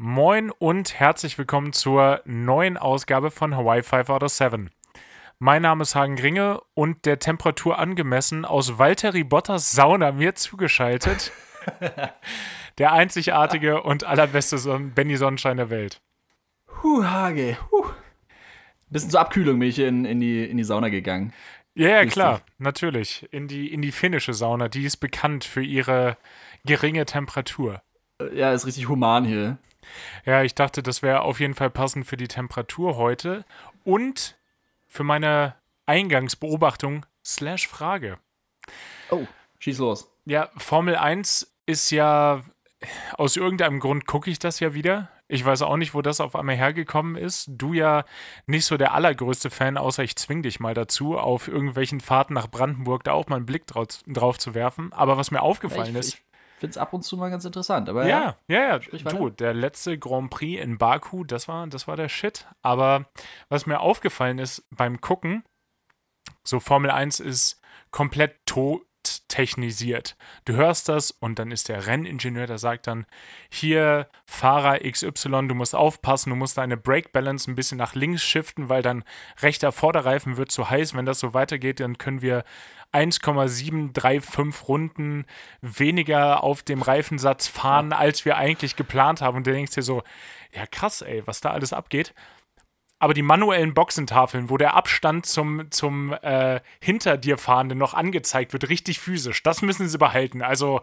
Moin und herzlich willkommen zur neuen Ausgabe von Hawaii 5 out of 7. Mein Name ist Hagen Gringe und der Temperatur angemessen aus Valtteri Bottas Sauna mir zugeschaltet. der einzigartige und allerbeste Son Benny Sonnenschein der Welt. Huh, Hage. Huh. Bisschen zur Abkühlung bin ich in, in, die, in die Sauna gegangen. Ja, ja, klar, natürlich. In die, in die finnische Sauna. Die ist bekannt für ihre geringe Temperatur. Ja, ist richtig human hier. Ja, ich dachte, das wäre auf jeden Fall passend für die Temperatur heute und für meine Eingangsbeobachtung slash Frage. Oh, schieß los. Ja, Formel 1 ist ja, aus irgendeinem Grund gucke ich das ja wieder. Ich weiß auch nicht, wo das auf einmal hergekommen ist. Du ja nicht so der allergrößte Fan, außer ich zwing dich mal dazu, auf irgendwelchen Fahrten nach Brandenburg da auch mal einen Blick drauf, drauf zu werfen. Aber was mir aufgefallen ich, ist. Ich finde es ab und zu mal ganz interessant. Aber ja, ja, ja. Du, der letzte Grand Prix in Baku, das war, das war der Shit. Aber was mir aufgefallen ist beim Gucken, so Formel 1 ist komplett tot technisiert. Du hörst das und dann ist der Renningenieur, der sagt dann, hier Fahrer XY, du musst aufpassen, du musst deine Brake Balance ein bisschen nach links shiften, weil dann rechter Vorderreifen wird zu heiß. Wenn das so weitergeht, dann können wir 1,735 Runden weniger auf dem Reifensatz fahren, als wir eigentlich geplant haben. Und du denkst dir so, ja krass, ey, was da alles abgeht aber die manuellen Boxentafeln, wo der Abstand zum, zum äh, hinter dir fahrenden noch angezeigt wird, richtig physisch, das müssen sie behalten. Also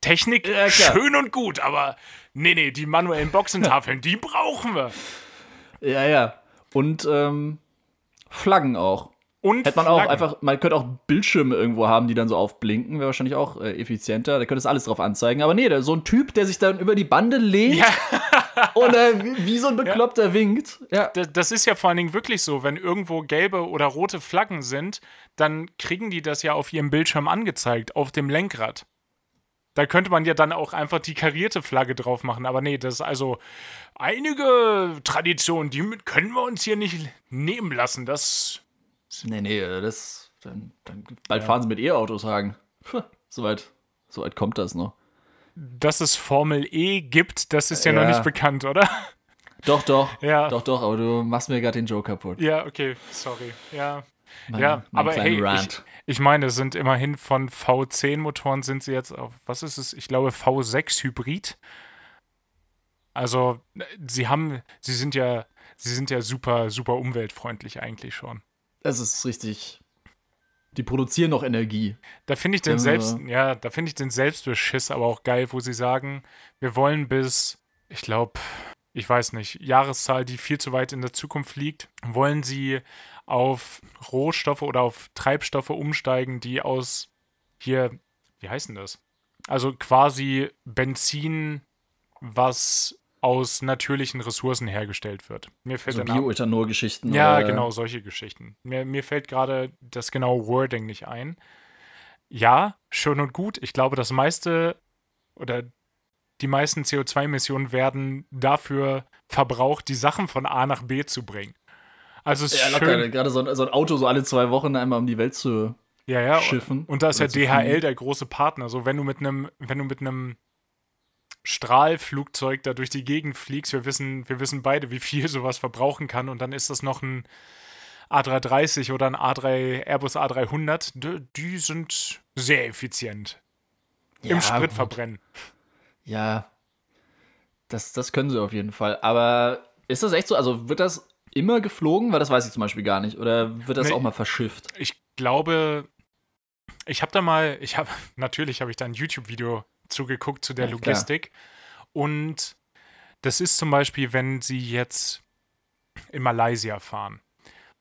Technik ja, schön und gut, aber nee, nee, die manuellen Boxentafeln, die brauchen wir. Ja, ja. Und ähm, Flaggen auch. Und Hätte man Flaggen. auch einfach, man könnte auch Bildschirme irgendwo haben, die dann so aufblinken, wäre wahrscheinlich auch äh, effizienter. Da könnte es alles drauf anzeigen. Aber nee, da, so ein Typ, der sich dann über die Bande lehnt. Ja. Und äh, wie, so ein Bekloppter ja. winkt. Ja. Das ist ja vor allen Dingen wirklich so, wenn irgendwo gelbe oder rote Flaggen sind, dann kriegen die das ja auf ihrem Bildschirm angezeigt, auf dem Lenkrad. Da könnte man ja dann auch einfach die karierte Flagge drauf machen. Aber nee, das ist also einige Traditionen, die können wir uns hier nicht nehmen lassen. Das. Nee, nee, das. Dann, dann bald ja. fahren sie mit E-Autos, sagen. Soweit so weit kommt das noch dass es Formel E gibt, das ist ja, ja. noch nicht bekannt, oder? Doch, doch. Ja. Doch, doch, aber du machst mir gerade den Joke kaputt. Ja, okay, sorry. Ja. Mein, ja, mein aber hey, ich, ich, meine, es sind immerhin von V10-Motoren sind sie jetzt auf, was ist es? Ich glaube V6 Hybrid. Also, sie haben, sie sind ja, sie sind ja super, super umweltfreundlich eigentlich schon. Es ist richtig, die produzieren noch Energie. Da finde ich den selbst, ja, da finde ich den Selbstbeschiss aber auch geil, wo sie sagen, wir wollen bis, ich glaube, ich weiß nicht, Jahreszahl, die viel zu weit in der Zukunft liegt, wollen sie auf Rohstoffe oder auf Treibstoffe umsteigen, die aus hier, wie heißen das? Also quasi Benzin, was aus natürlichen Ressourcen hergestellt wird. Mir fällt also Bioethanol-Geschichten. Ja, genau, solche Geschichten. Mir, mir fällt gerade das genaue Wording nicht ein. Ja, schön und gut. Ich glaube, das meiste oder die meisten CO2-Emissionen werden dafür verbraucht, die Sachen von A nach B zu bringen. Also es ist ja, schön. Gerade so, so, ein Auto so alle zwei Wochen einmal um die Welt zu ja, ja. schiffen. Und da ist ja DHL der große Partner. So, wenn du mit einem, wenn du mit einem Strahlflugzeug da durch die Gegend fliegst. Wir wissen, wir wissen beide, wie viel sowas verbrauchen kann. Und dann ist das noch ein A330 oder ein A3, Airbus A300. Die, die sind sehr effizient. Ja, Im Spritverbrennen. Ja, das, das können sie auf jeden Fall. Aber ist das echt so? Also wird das immer geflogen? Weil das weiß ich zum Beispiel gar nicht. Oder wird das nee, auch mal verschifft? Ich glaube, ich habe da mal, ich habe, natürlich habe ich da ein YouTube-Video zugeguckt zu der ja, Logistik. Und das ist zum Beispiel, wenn Sie jetzt in Malaysia fahren.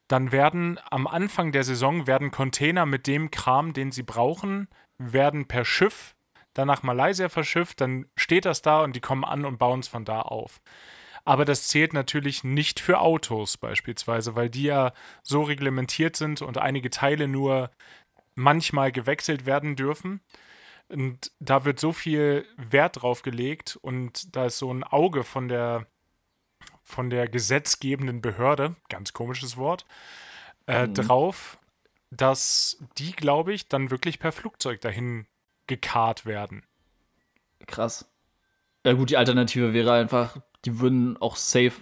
Dann werden am Anfang der Saison werden Container mit dem Kram, den Sie brauchen, werden per Schiff dann nach Malaysia verschifft, dann steht das da und die kommen an und bauen es von da auf. Aber das zählt natürlich nicht für Autos beispielsweise, weil die ja so reglementiert sind und einige Teile nur manchmal gewechselt werden dürfen. Und da wird so viel Wert drauf gelegt und da ist so ein Auge von der, von der gesetzgebenden Behörde, ganz komisches Wort, äh, mhm. drauf, dass die, glaube ich, dann wirklich per Flugzeug dahin gekarrt werden. Krass. Ja gut, die Alternative wäre einfach die würden auch safe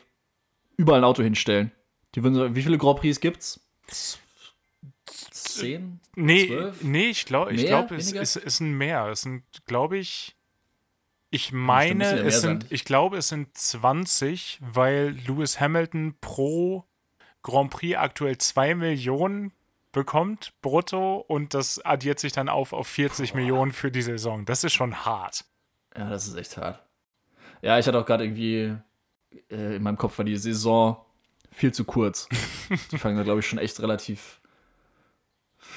überall ein Auto hinstellen. Die würden so, wie viele Grand Prix gibt's? Zehn? Nee, zwölf? nee, ich glaube, ich glaube, es, es, es sind mehr. Es sind, glaube ich, ich meine, es sind, ich glaube, es sind 20, weil Lewis Hamilton pro Grand Prix aktuell 2 Millionen bekommt, brutto, und das addiert sich dann auf auf 40 Boah. Millionen für die Saison. Das ist schon hart. Ja, das ist echt hart. Ja, ich hatte auch gerade irgendwie äh, in meinem Kopf war die Saison viel zu kurz. die fangen da, glaube ich, schon echt relativ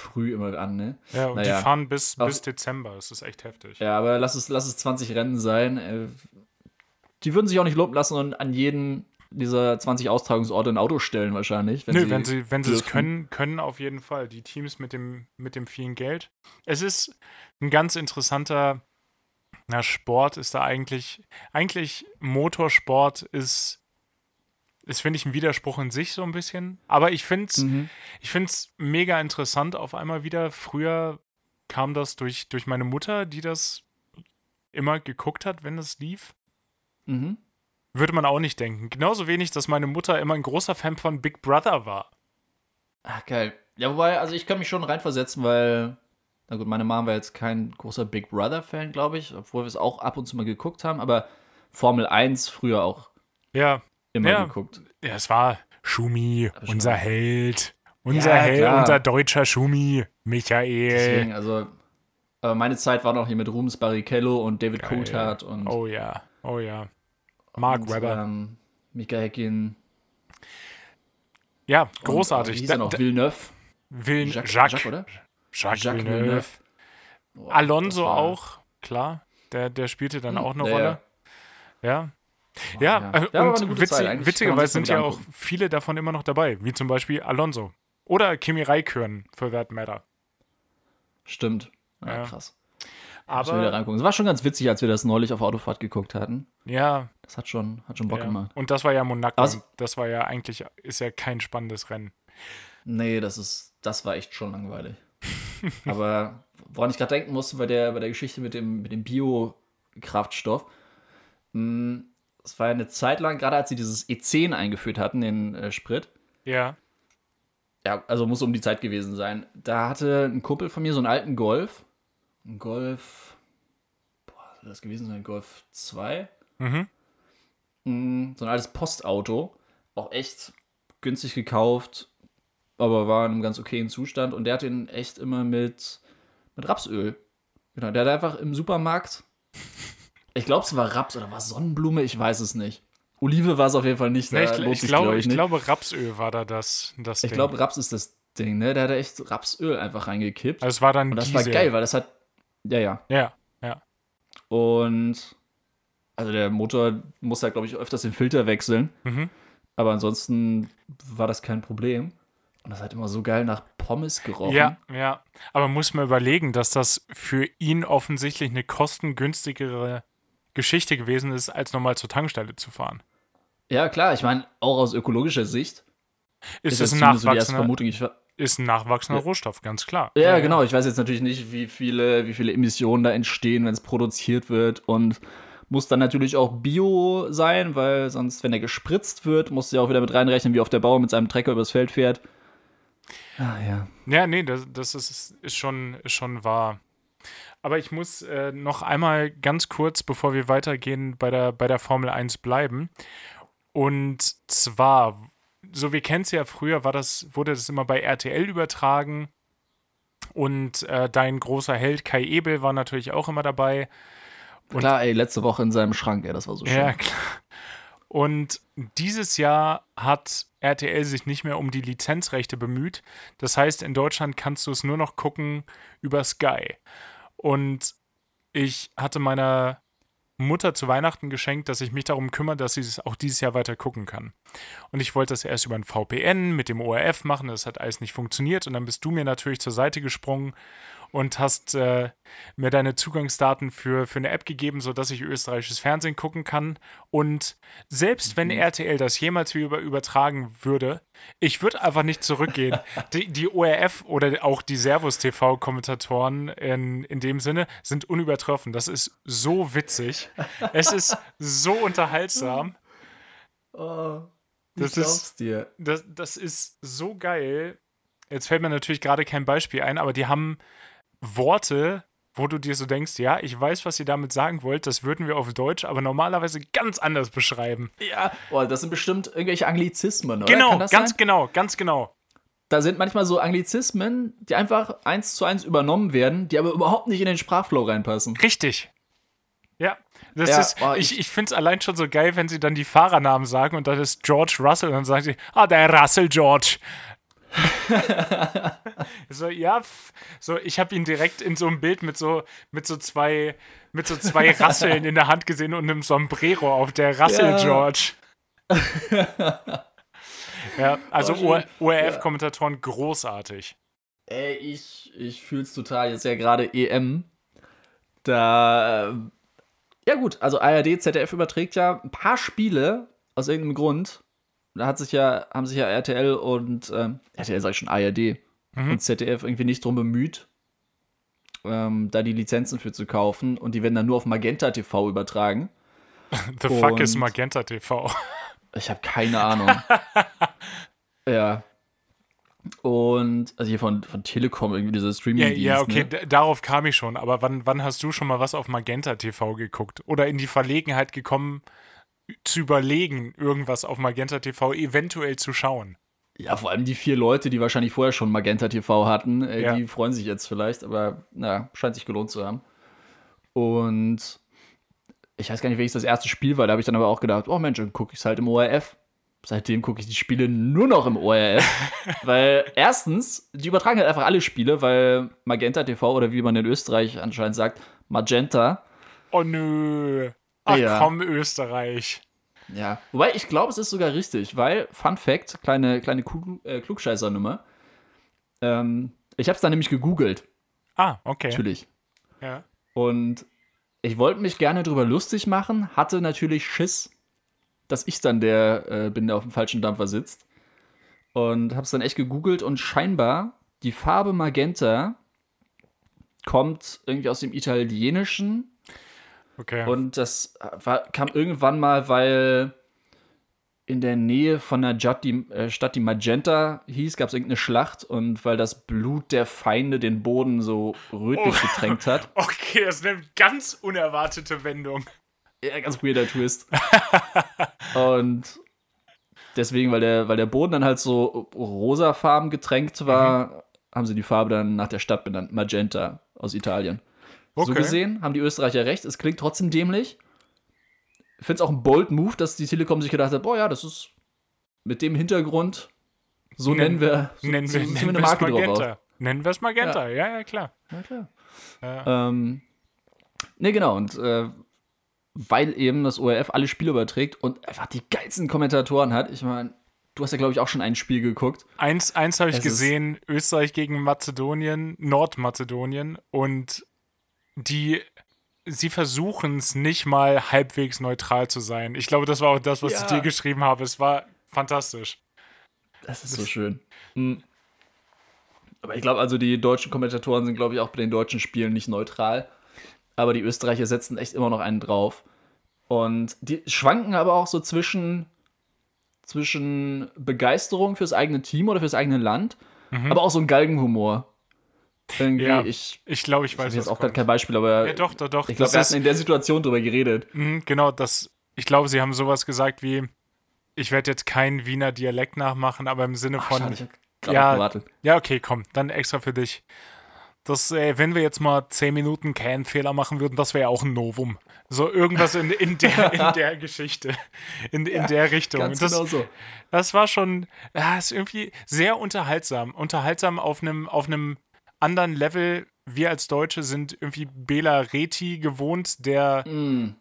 früh immer an, ne? Ja, und naja. die fahren bis, bis Dezember. Das ist echt heftig. Ja, aber lass es, lass es 20 Rennen sein. Äh, die würden sich auch nicht lumpen lassen und an jeden dieser 20 Austragungsorte ein Auto stellen wahrscheinlich. Wenn Nö, sie wenn sie wenn sie es können, können auf jeden Fall. Die Teams mit dem, mit dem vielen Geld. Es ist ein ganz interessanter na, Sport ist da eigentlich, eigentlich Motorsport ist ist, finde ich, ein Widerspruch in sich so ein bisschen. Aber ich finde es mhm. mega interessant auf einmal wieder. Früher kam das durch, durch meine Mutter, die das immer geguckt hat, wenn es lief. Mhm. Würde man auch nicht denken. Genauso wenig, dass meine Mutter immer ein großer Fan von Big Brother war. Ach, geil. Ja, wobei, also ich kann mich schon reinversetzen, weil, na gut, meine Mom war jetzt kein großer Big Brother-Fan, glaube ich, obwohl wir es auch ab und zu mal geguckt haben, aber Formel 1 früher auch. Ja, immer ja, geguckt. Ja, es war Schumi, unser Held. Unser ja, Held, klar. unser deutscher Schumi, Michael. Deswegen, also, äh, meine Zeit war noch hier mit Rubens Barrichello und David Geil. Coulthard und. Oh ja, oh ja. Mark und, Webber. Ähm, Mika Heckin. Ja, großartig. Und, äh, hieß da, noch? Villeneuve. Villeneuve. Jacques, Jacques, Jacques, oder? Jacques, Jacques Villeneuve. Villeneuve. Oh, Alonso auch, klar. Der, der spielte dann hm, auch eine Rolle. Ja. Ja, ja. ja und witzig, witzigerweise sind ja auch viele davon immer noch dabei, wie zum Beispiel Alonso. Oder Kimi Raikkonen, for that matter. Stimmt. Ja, ja. krass. Aber wieder reingucken. Es war schon ganz witzig, als wir das neulich auf Autofahrt geguckt hatten. Ja. Das hat schon, hat schon Bock ja. gemacht. Und das war ja Monaco. Was? Das war ja eigentlich, ist ja kein spannendes Rennen. Nee, das ist, das war echt schon langweilig. Aber woran ich gerade denken musste bei der, bei der Geschichte mit dem, mit dem Bio-Kraftstoff, hm, es war ja eine Zeit lang, gerade als sie dieses E10 eingeführt hatten, den äh, Sprit. Ja. Ja, also muss um die Zeit gewesen sein. Da hatte ein Kumpel von mir so einen alten Golf. Ein Golf. Boah, soll das gewesen sein? Golf 2? Mhm. Mm, so ein altes Postauto. Auch echt günstig gekauft, aber war in einem ganz okayen Zustand. Und der hat den echt immer mit, mit Rapsöl. Genau, der hat einfach im Supermarkt ich glaube, es war Raps oder war Sonnenblume, ich weiß es nicht. Olive war es auf jeden Fall nicht. Nee, ich, ich, glaube, ich, ich glaube, Rapsöl war da das, das Ich glaube, Raps ist das Ding, ne? Der hat echt Rapsöl einfach reingekippt. Also es war dann Und das Diesel. war geil, weil das hat. Ja, ja. Ja, ja. Und. Also der Motor muss halt, glaube ich, öfters den Filter wechseln. Mhm. Aber ansonsten war das kein Problem. Und das hat immer so geil nach Pommes gerochen. Ja, ja. Aber muss man überlegen, dass das für ihn offensichtlich eine kostengünstigere Geschichte gewesen ist, als nochmal zur Tankstelle zu fahren. Ja, klar, ich meine, auch aus ökologischer Sicht ist, es ein nachwachsender, so ich, ist ein nachwachsender ja. Rohstoff, ganz klar. Ja, ja, genau. Ich weiß jetzt natürlich nicht, wie viele, wie viele Emissionen da entstehen, wenn es produziert wird und muss dann natürlich auch Bio sein, weil sonst, wenn er gespritzt wird, muss ja auch wieder mit reinrechnen, wie oft der Bauer mit seinem Trecker übers Feld fährt. Ah, ja. Ja, nee, das, das ist, ist, schon, ist schon wahr. Aber ich muss äh, noch einmal ganz kurz, bevor wir weitergehen, bei der, bei der Formel 1 bleiben. Und zwar, so wir kennen es ja früher, war das, wurde das immer bei RTL übertragen. Und äh, dein großer Held Kai Ebel war natürlich auch immer dabei. Und klar, ey, letzte Woche in seinem Schrank, ey, das war so schön. Ja, klar. Und dieses Jahr hat RTL sich nicht mehr um die Lizenzrechte bemüht. Das heißt, in Deutschland kannst du es nur noch gucken über Sky. Und ich hatte meiner Mutter zu Weihnachten geschenkt, dass ich mich darum kümmere, dass sie es auch dieses Jahr weiter gucken kann. Und ich wollte das erst über ein VPN mit dem ORF machen, das hat alles nicht funktioniert. Und dann bist du mir natürlich zur Seite gesprungen und hast äh, mir deine Zugangsdaten für, für eine App gegeben, sodass ich österreichisches Fernsehen gucken kann. Und selbst wenn mhm. RTL das jemals wieder übertragen würde, ich würde einfach nicht zurückgehen. die, die ORF oder auch die Servus-TV-Kommentatoren in, in dem Sinne sind unübertroffen. Das ist so witzig. es ist so unterhaltsam. Oh, das ist, dir. Das, das ist so geil. Jetzt fällt mir natürlich gerade kein Beispiel ein, aber die haben Worte, wo du dir so denkst, ja, ich weiß, was ihr damit sagen wollt, das würden wir auf Deutsch, aber normalerweise ganz anders beschreiben. Ja, boah, das sind bestimmt irgendwelche Anglizismen, oder? Genau, ganz sein? genau, ganz genau. Da sind manchmal so Anglizismen, die einfach eins zu eins übernommen werden, die aber überhaupt nicht in den Sprachflow reinpassen. Richtig. Ja, das ja, ist, boah, ich, ich finde es allein schon so geil, wenn sie dann die Fahrernamen sagen und dann ist George Russell und dann sagen sie, ah, der Russell George. so, ja, so, ich habe ihn direkt in so einem Bild mit so, mit so zwei, mit so zwei Rasseln in der Hand gesehen und einem Sombrero auf der Russell ja. George. ja, also ORF-Kommentatoren ja. großartig. Ey, ich, ich fühle es total. Jetzt ja gerade EM. Da. Ja, gut, also ARD, ZDF überträgt ja ein paar Spiele aus irgendeinem Grund da hat sich ja, haben sich ja RTL und ähm, RTL sag ich schon ARD mhm. und ZDF irgendwie nicht drum bemüht, ähm, da die Lizenzen für zu kaufen und die werden dann nur auf Magenta TV übertragen. The und fuck is Magenta TV? Ich habe keine Ahnung. ja. Und, also hier von, von Telekom, irgendwie dieser streaming Ja, ja okay, ne? darauf kam ich schon. Aber wann, wann hast du schon mal was auf Magenta TV geguckt? Oder in die Verlegenheit gekommen, zu überlegen, irgendwas auf Magenta TV eventuell zu schauen. Ja, vor allem die vier Leute, die wahrscheinlich vorher schon Magenta TV hatten, äh, ja. die freuen sich jetzt vielleicht, aber na, scheint sich gelohnt zu haben. Und ich weiß gar nicht, welches das erste Spiel war, da habe ich dann aber auch gedacht, oh Mensch, dann gucke ich es halt im ORF. Seitdem gucke ich die Spiele nur noch im ORF. weil erstens, die übertragen halt einfach alle Spiele, weil Magenta TV oder wie man in Österreich anscheinend sagt, Magenta. Oh nö. Ach ja. komm, Österreich. Ja, wobei ich glaube, es ist sogar richtig, weil, Fun Fact, kleine, kleine Klug, äh, Klugscheißer-Nummer. Ähm, ich habe es dann nämlich gegoogelt. Ah, okay. Natürlich. Ja. Und ich wollte mich gerne drüber lustig machen, hatte natürlich Schiss, dass ich dann der äh, bin, der auf dem falschen Dampfer sitzt. Und habe es dann echt gegoogelt und scheinbar die Farbe Magenta kommt irgendwie aus dem Italienischen Okay. Und das war, kam irgendwann mal, weil in der Nähe von einer Stadt, die, äh, Stadt, die Magenta hieß, gab es irgendeine Schlacht und weil das Blut der Feinde den Boden so rötlich oh. getränkt hat. Okay, das ist eine ganz unerwartete Wendung. Ja, ganz weirder Twist. und deswegen, weil der, weil der Boden dann halt so rosafarben getränkt war, mhm. haben sie die Farbe dann nach der Stadt benannt. Magenta aus Italien. Okay. So gesehen haben die Österreicher recht. Es klingt trotzdem dämlich. Ich finde es auch ein bold Move, dass die Telekom sich gedacht hat, boah ja, das ist mit dem Hintergrund, so nennen, nennen wir, so, nennen wir, so, nennen eine Marke Magenta. Nennen wir es Magenta, ja. ja, ja, klar. Ja, klar. Ja. Ähm, ne, genau, und äh, weil eben das ORF alle Spiele überträgt und einfach die geilsten Kommentatoren hat, ich meine, du hast ja, glaube ich, auch schon ein Spiel geguckt. Eins, eins habe ich es gesehen, Österreich gegen Mazedonien, Nordmazedonien und die sie versuchen es nicht mal halbwegs neutral zu sein. Ich glaube, das war auch das, was ja. ich dir geschrieben habe. Es war fantastisch. Das ist so schön. Mhm. Aber ich glaube, also die deutschen Kommentatoren sind, glaube ich, auch bei den deutschen Spielen nicht neutral. Aber die Österreicher setzen echt immer noch einen drauf. Und die schwanken aber auch so zwischen, zwischen Begeisterung fürs eigene Team oder fürs eigene Land, mhm. aber auch so ein Galgenhumor. Irgendwie, ja, ich, ich glaube, ich weiß. Ich jetzt auch gerade kein Beispiel, aber ja, doch, doch, doch. ich glaube, wir hatten in der Situation drüber geredet. Mh, genau, das, ich glaube, sie haben sowas gesagt wie, ich werde jetzt keinen Wiener Dialekt nachmachen, aber im Sinne von. Ach, ich ja, gewartet. ja, okay, komm, dann extra für dich. Das, äh, wenn wir jetzt mal zehn Minuten keinen Fehler machen würden, das wäre ja auch ein Novum. So irgendwas in, in, der, in der Geschichte, in, in ja, der Richtung. Ganz das, genau so. das war schon, ja, ist irgendwie sehr unterhaltsam. Unterhaltsam auf einem auf anderen Level. Wir als Deutsche sind irgendwie Bela Reti gewohnt, der. Mm.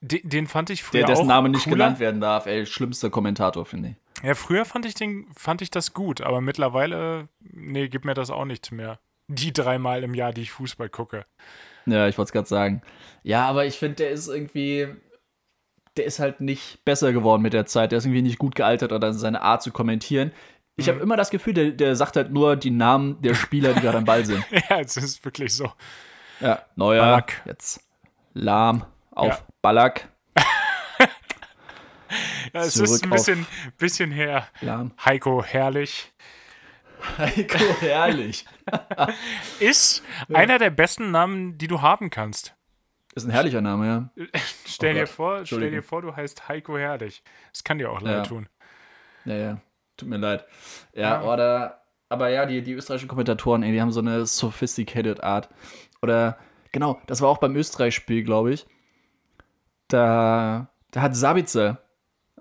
Den, den, fand ich früher. Der, dessen Name nicht cooler. genannt werden darf, ey, schlimmster Kommentator, finde ich. Ja, früher fand ich, den, fand ich das gut, aber mittlerweile, nee, gibt mir das auch nichts mehr. Die dreimal im Jahr, die ich Fußball gucke. Ja, ich wollte es gerade sagen. Ja, aber ich finde, der ist irgendwie. Der ist halt nicht besser geworden mit der Zeit. Der ist irgendwie nicht gut gealtert oder seine Art zu kommentieren. Ich habe mhm. immer das Gefühl, der, der sagt halt nur die Namen der Spieler, die gerade am Ball sind. ja, es ist wirklich so. Ja, Neuer, Ballack. jetzt Lahm auf ja. Ballack. es ist ein bisschen, bisschen her. Lahm. Heiko, herrlich. Heiko, herrlich. ist ja. einer der besten Namen, die du haben kannst. Ist ein herrlicher Name, ja. stell, oh dir vor, stell dir vor, du heißt Heiko Herrlich. Das kann dir auch leid ja. tun. Ja, ja. Tut mir leid. Ja, ja. oder. Aber ja, die, die österreichischen Kommentatoren, ey, die haben so eine sophisticated Art. Oder, genau, das war auch beim Österreich-Spiel, glaube ich. Da, da hat Sabitzer,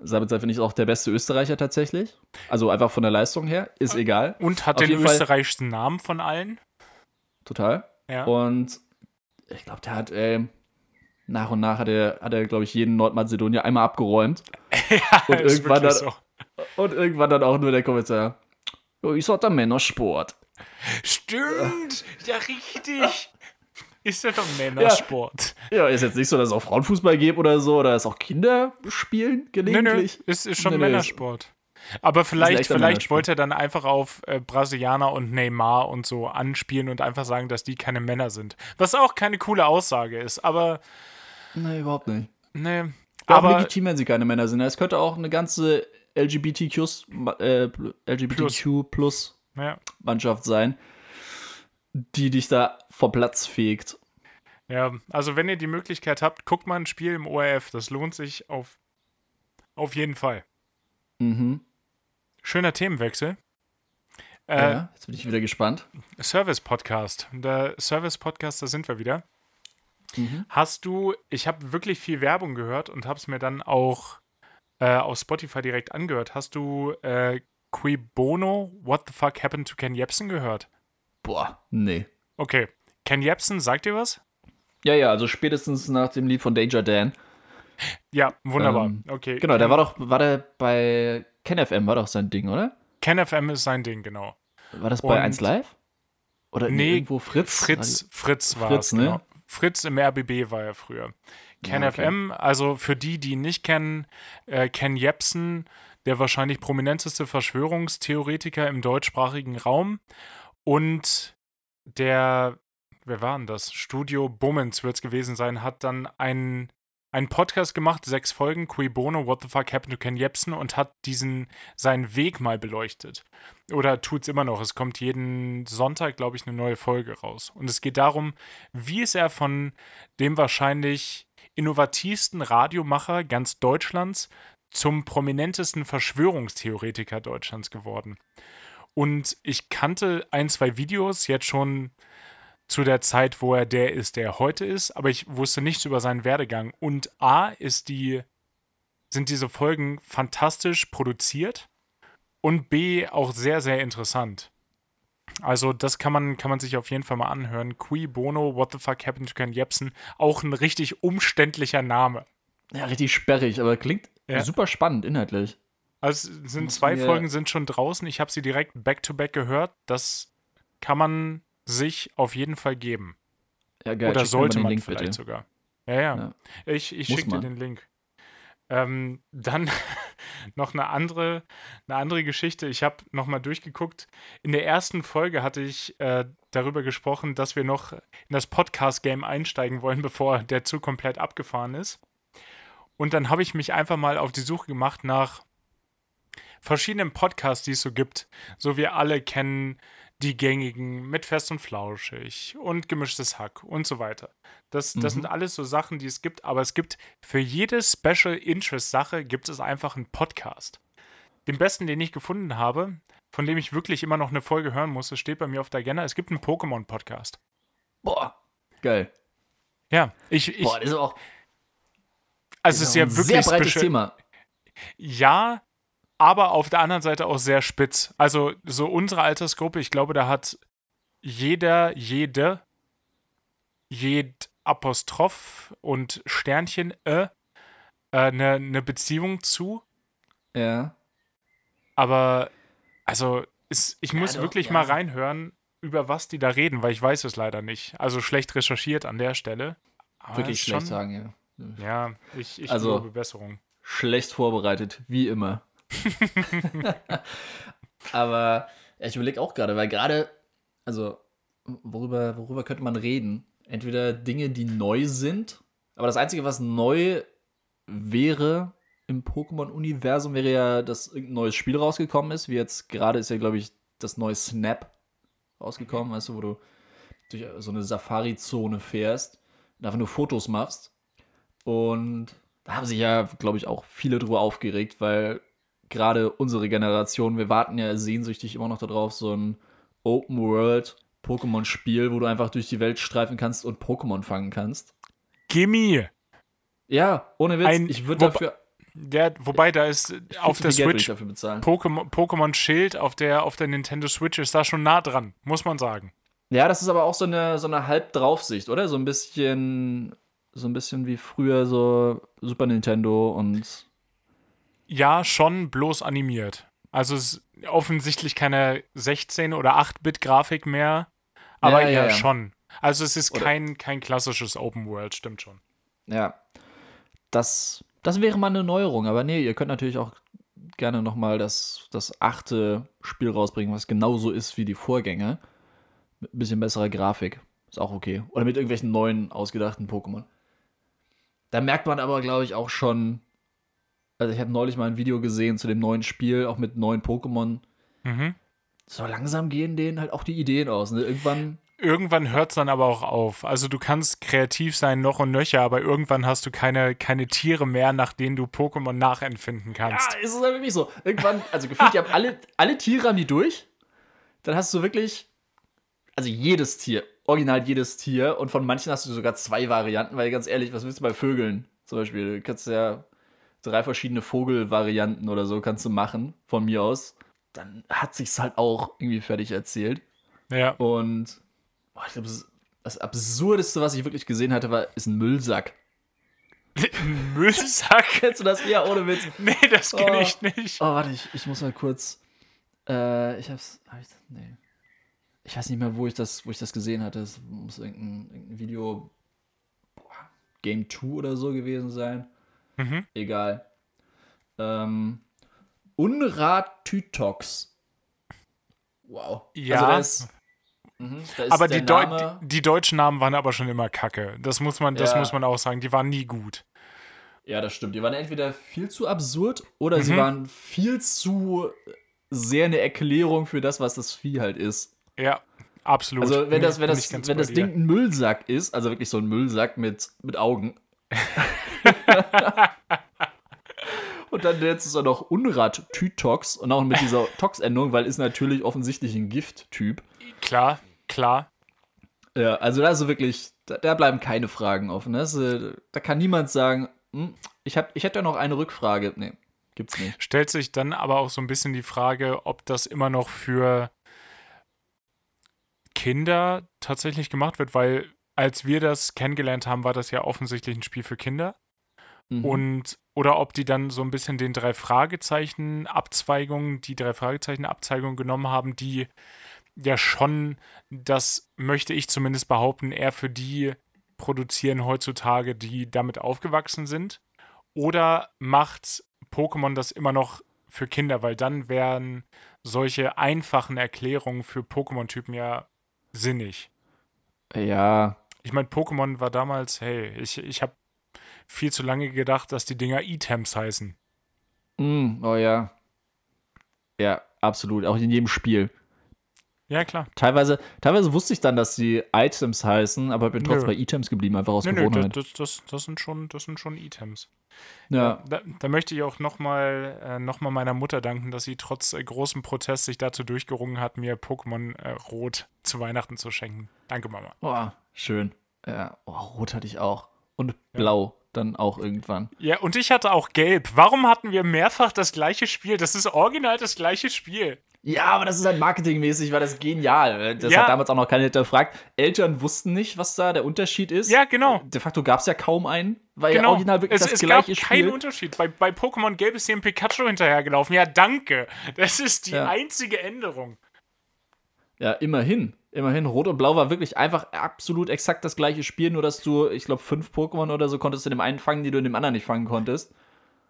Sabitzer finde ich auch der beste Österreicher tatsächlich. Also einfach von der Leistung her, ist egal. Und hat Auf den österreichischen Namen von allen. Total. Ja. Und ich glaube, der hat, ey, nach und nach hat er, hat er glaube ich, jeden Nordmazedonier einmal abgeräumt. ja, und irgendwann dann, so. Und irgendwann dann auch nur der Kommentar. Ich sag der Männersport. Stimmt, ja richtig. Ist ja doch Männersport. Ja. ja, ist jetzt nicht so, dass es auch Frauenfußball gibt oder so, oder dass auch Kinder spielen gelegentlich. Nö, nö, ist, ist schon nee, Männersport. Aber vielleicht, vielleicht wollte er dann einfach auf äh, Brasilianer und Neymar und so anspielen und einfach sagen, dass die keine Männer sind. Was auch keine coole Aussage ist, aber. Nee, überhaupt nicht. Nee. Aber auch legitim, wenn sie keine Männer sind. Es könnte auch eine ganze LGBTQ, äh, LGBTQ plus ja. Mannschaft sein, die dich da vor Platz fegt. Ja, also wenn ihr die Möglichkeit habt, guckt mal ein Spiel im ORF. Das lohnt sich auf, auf jeden Fall. Mhm. Schöner Themenwechsel. Äh, ja, jetzt bin ich wieder gespannt. Service-Podcast. Der Service-Podcast, da sind wir wieder. Mhm. Hast du, ich habe wirklich viel Werbung gehört und habe es mir dann auch äh, auf Spotify direkt angehört. Hast du äh, Qui Bono, What the Fuck Happened to Ken Jebsen gehört? Boah, nee. Okay. Ken Jebsen, sagt dir was? Ja, ja, also spätestens nach dem Lied von Danger Dan. Ja, wunderbar. Ähm, okay. Genau, der war doch, war der bei KenFM, war doch sein Ding, oder? KenFM ist sein Ding, genau. War das bei Und 1 Live? Oder nee, irgendwo Fritz? Fritz, Fritz war Fritz, es, ne? Genau. Fritz im RBB war er früher. KenFM, ja, okay. also für die, die ihn nicht kennen, äh, Ken Jebsen, der wahrscheinlich prominenteste Verschwörungstheoretiker im deutschsprachigen Raum und der, wer war denn das? Studio Bummens wird es gewesen sein, hat dann einen einen Podcast gemacht, sechs Folgen, Cui Bono, What the Fuck Happened to Ken Jebsen und hat diesen, seinen Weg mal beleuchtet. Oder tut es immer noch. Es kommt jeden Sonntag, glaube ich, eine neue Folge raus. Und es geht darum, wie ist er von dem wahrscheinlich innovativsten Radiomacher ganz Deutschlands zum prominentesten Verschwörungstheoretiker Deutschlands geworden. Und ich kannte ein, zwei Videos jetzt schon zu der Zeit, wo er der ist, der er heute ist, aber ich wusste nichts über seinen Werdegang. Und A ist die, sind diese Folgen fantastisch produziert und B auch sehr, sehr interessant. Also, das kann man, kann man sich auf jeden Fall mal anhören. Qui Bono, What the fuck happened to Ken Jebsen? Auch ein richtig umständlicher Name. Ja, richtig sperrig, aber klingt ja. super spannend inhaltlich. Also, sind zwei Folgen sind schon draußen. Ich habe sie direkt back-to-back -back gehört. Das kann man sich auf jeden Fall geben. Ja, geil. Oder sollte man Link, vielleicht bitte. sogar. Ja, ja. ja. Ich, ich schicke dir den Link. Ähm, dann noch eine andere, eine andere Geschichte. Ich habe nochmal durchgeguckt. In der ersten Folge hatte ich äh, darüber gesprochen, dass wir noch in das Podcast-Game einsteigen wollen, bevor der Zug komplett abgefahren ist. Und dann habe ich mich einfach mal auf die Suche gemacht nach verschiedenen Podcasts, die es so gibt. So wir alle kennen die gängigen mit Fest und Flauschig und gemischtes Hack und so weiter. Das, das mhm. sind alles so Sachen, die es gibt, aber es gibt für jede Special Interest Sache gibt es einfach einen Podcast. Den besten, den ich gefunden habe, von dem ich wirklich immer noch eine Folge hören muss, das steht bei mir auf der Agenda, es gibt einen Pokémon Podcast. Boah, geil. Ja, ich, ich Boah, das ist auch also es ist ja wirklich sehr breites Thema. Ja, aber auf der anderen Seite auch sehr spitz. Also so unsere Altersgruppe, ich glaube, da hat jeder, jede, jed Apostroph und Sternchen äh, eine äh, ne Beziehung zu. Ja. Aber, also, ist, ich ja, muss doch, wirklich ja. mal reinhören, über was die da reden, weil ich weiß es leider nicht. Also schlecht recherchiert an der Stelle. Aber wirklich schlecht schon, sagen, ja. Ja, ich, ich also, Besserung. Schlecht vorbereitet, wie immer. Aber ich überlege auch gerade, weil gerade, also, worüber, worüber könnte man reden? Entweder Dinge, die neu sind, aber das Einzige, was neu wäre, im Pokémon-Universum wäre ja, dass irgendein neues Spiel rausgekommen ist. Wie jetzt gerade ist ja, glaube ich, das neue Snap rausgekommen, weißt du, wo du durch so eine Safari-Zone fährst und einfach nur Fotos machst. Und da haben sich ja, glaube ich, auch viele drüber aufgeregt, weil gerade unsere Generation, wir warten ja sehnsüchtig immer noch darauf, so ein Open World Pokémon-Spiel, wo du einfach durch die Welt streifen kannst und Pokémon fangen kannst. Gimme! Ja, ohne Witz, Ein, ich würde dafür. Der, wobei, da ist auf der Switch Pokémon, Pokémon Schild auf der, auf der Nintendo Switch ist da schon nah dran, muss man sagen. Ja, das ist aber auch so eine, so eine Halbdraufsicht, oder? So ein bisschen, so ein bisschen wie früher so Super Nintendo und. Ja, schon bloß animiert. Also es ist offensichtlich keine 16 oder 8-Bit-Grafik mehr, aber ja, ja, ja, schon. Also es ist kein, kein klassisches Open World, stimmt schon. Ja. Das, das wäre mal eine Neuerung, aber nee, ihr könnt natürlich auch gerne nochmal das, das achte Spiel rausbringen, was genauso ist wie die Vorgänge. Mit ein bisschen besserer Grafik. Ist auch okay. Oder mit irgendwelchen neuen, ausgedachten Pokémon. Da merkt man aber, glaube ich, auch schon. Also, ich habe neulich mal ein Video gesehen zu dem neuen Spiel, auch mit neuen Pokémon. Mhm. So langsam gehen denen halt auch die Ideen aus. Ne? Irgendwann irgendwann hört es dann aber auch auf. Also du kannst kreativ sein, noch und nöcher, aber irgendwann hast du keine, keine Tiere mehr, nach denen du Pokémon nachempfinden kannst. Ja, ist es halt wirklich so. Irgendwann, also gefühlt, die haben alle, alle Tiere haben die durch. Dann hast du wirklich, also jedes Tier, original jedes Tier. Und von manchen hast du sogar zwei Varianten, weil ganz ehrlich, was willst du bei Vögeln zum Beispiel? Du kannst ja drei verschiedene Vogelvarianten oder so kannst du machen, von mir aus. Dann hat sich's halt auch irgendwie fertig erzählt. Ja. Und boah, ich glaube, das Absurdeste, was ich wirklich gesehen hatte, war, ist ein Müllsack. Ein Müllsack? Kennst du das? Ja, ohne Witz. Nee, das kenne oh. ich nicht. Oh, warte, ich, ich muss mal kurz. Äh, ich hab's. Hab ich, nee. Ich weiß nicht mehr, wo ich das, wo ich das gesehen hatte. Es muss irgendein, irgendein Video. Boah, Game 2 oder so gewesen sein. Mhm. Egal. Ähm, Unrat Tytox. Wow. Ja. Also das, Mhm, aber die, Deu die, die, deutschen Namen waren aber schon immer kacke. Das muss man, das ja. muss man auch sagen. Die waren nie gut. Ja, das stimmt. Die waren entweder viel zu absurd oder mhm. sie waren viel zu sehr eine Erklärung für das, was das Vieh halt ist. Ja, absolut. Also wenn das, wenn das, wenn das Ding ein Müllsack ist, also wirklich so ein Müllsack mit, mit Augen. und dann jetzt ist er noch Unrat Tytox und auch mit dieser Tox-Endung, weil ist natürlich offensichtlich ein Gift-Typ. Klar, klar. Ja, also da ist wirklich, da, da bleiben keine Fragen offen. Das, äh, da kann niemand sagen, hm, ich, hab, ich hätte ja noch eine Rückfrage. Nee, gibt's nicht. Stellt sich dann aber auch so ein bisschen die Frage, ob das immer noch für Kinder tatsächlich gemacht wird, weil als wir das kennengelernt haben, war das ja offensichtlich ein Spiel für Kinder. Mhm. Und oder ob die dann so ein bisschen den drei Fragezeichen Abzweigungen, die drei Fragezeichen Abzweigungen genommen haben, die ja schon, das möchte ich zumindest behaupten, eher für die produzieren heutzutage, die damit aufgewachsen sind? Oder macht Pokémon das immer noch für Kinder? Weil dann wären solche einfachen Erklärungen für Pokémon-Typen ja sinnig. Ja. Ich meine, Pokémon war damals, hey, ich, ich habe viel zu lange gedacht, dass die Dinger Items heißen. Mm, oh ja. Ja, absolut. Auch in jedem Spiel. Ja, klar. Teilweise, teilweise wusste ich dann, dass sie Items heißen, aber bin trotzdem bei Items geblieben, einfach aus nö, Gewohnheit. Nö, das, das, das, sind schon, das sind schon Items. Ja. Da, da möchte ich auch nochmal äh, noch meiner Mutter danken, dass sie trotz äh, großem Protest sich dazu durchgerungen hat, mir Pokémon äh, Rot zu Weihnachten zu schenken. Danke, Mama. Oh, schön. Ja, oh, Rot hatte ich auch. Und Blau. Ja dann auch irgendwann. Ja, und ich hatte auch Gelb. Warum hatten wir mehrfach das gleiche Spiel? Das ist original das gleiche Spiel. Ja, aber das ist halt marketingmäßig, war das genial. Das ja. hat damals auch noch keiner hinterfragt. Eltern wussten nicht, was da der Unterschied ist. Ja, genau. De facto gab es ja kaum einen, weil genau. ja original wirklich es, das es gleiche gab keinen Unterschied. Bei, bei Pokémon Gelb ist hier ein Pikachu hinterhergelaufen. Ja, danke. Das ist die ja. einzige Änderung. Ja, immerhin. Immerhin, Rot und Blau war wirklich einfach absolut exakt das gleiche Spiel, nur dass du, ich glaube, fünf Pokémon oder so konntest in dem einen fangen, die du in dem anderen nicht fangen konntest.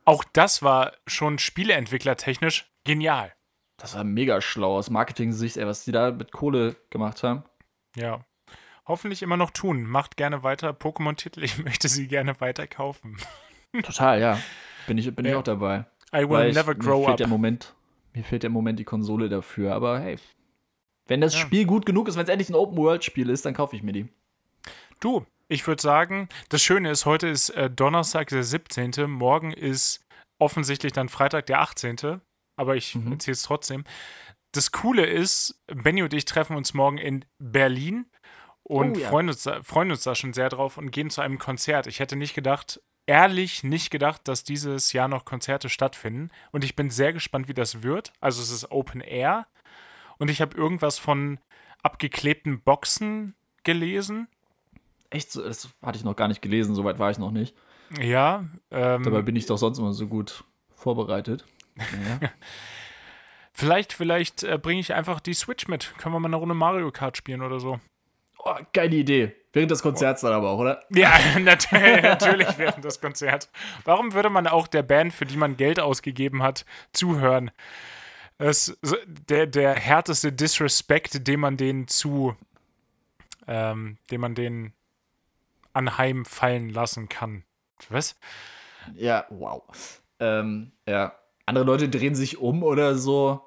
Auch das war schon spieleentwicklertechnisch genial. Das war mega schlau aus Marketing-Sicht, ey, was die da mit Kohle gemacht haben. Ja. Hoffentlich immer noch tun. Macht gerne weiter Pokémon-Titel. Ich möchte sie gerne weiter kaufen. Total, ja. Bin ich, bin ja. ich auch dabei. I will Weil never ich, grow mir fehlt up. Der Moment, mir fehlt im Moment die Konsole dafür, aber hey. Wenn das ja. Spiel gut genug ist, wenn es endlich ein Open-World-Spiel ist, dann kaufe ich mir die. Du, ich würde sagen, das Schöne ist, heute ist äh, Donnerstag, der 17. Morgen ist offensichtlich dann Freitag, der 18. Aber ich mhm. erzähle es trotzdem. Das Coole ist, Benny und ich treffen uns morgen in Berlin und oh, ja. freuen, uns, freuen uns da schon sehr drauf und gehen zu einem Konzert. Ich hätte nicht gedacht, ehrlich nicht gedacht, dass dieses Jahr noch Konzerte stattfinden. Und ich bin sehr gespannt, wie das wird. Also es ist Open Air. Und ich habe irgendwas von abgeklebten Boxen gelesen. Echt? Das hatte ich noch gar nicht gelesen, soweit war ich noch nicht. Ja. Ähm, Dabei bin ich doch sonst immer so gut vorbereitet. Ja. vielleicht, vielleicht äh, bringe ich einfach die Switch mit. Können wir mal eine Runde Mario Kart spielen oder so. Oh, geile Idee. Während des Konzerts dann aber auch, oder? Ja, natürlich während des Konzerts. Warum würde man auch der Band, für die man Geld ausgegeben hat, zuhören? Ist der, der härteste Disrespect, den man denen zu, ähm, den man denen anheimfallen lassen kann. Was? Ja, wow. Ähm, ja. Andere Leute drehen sich um oder so.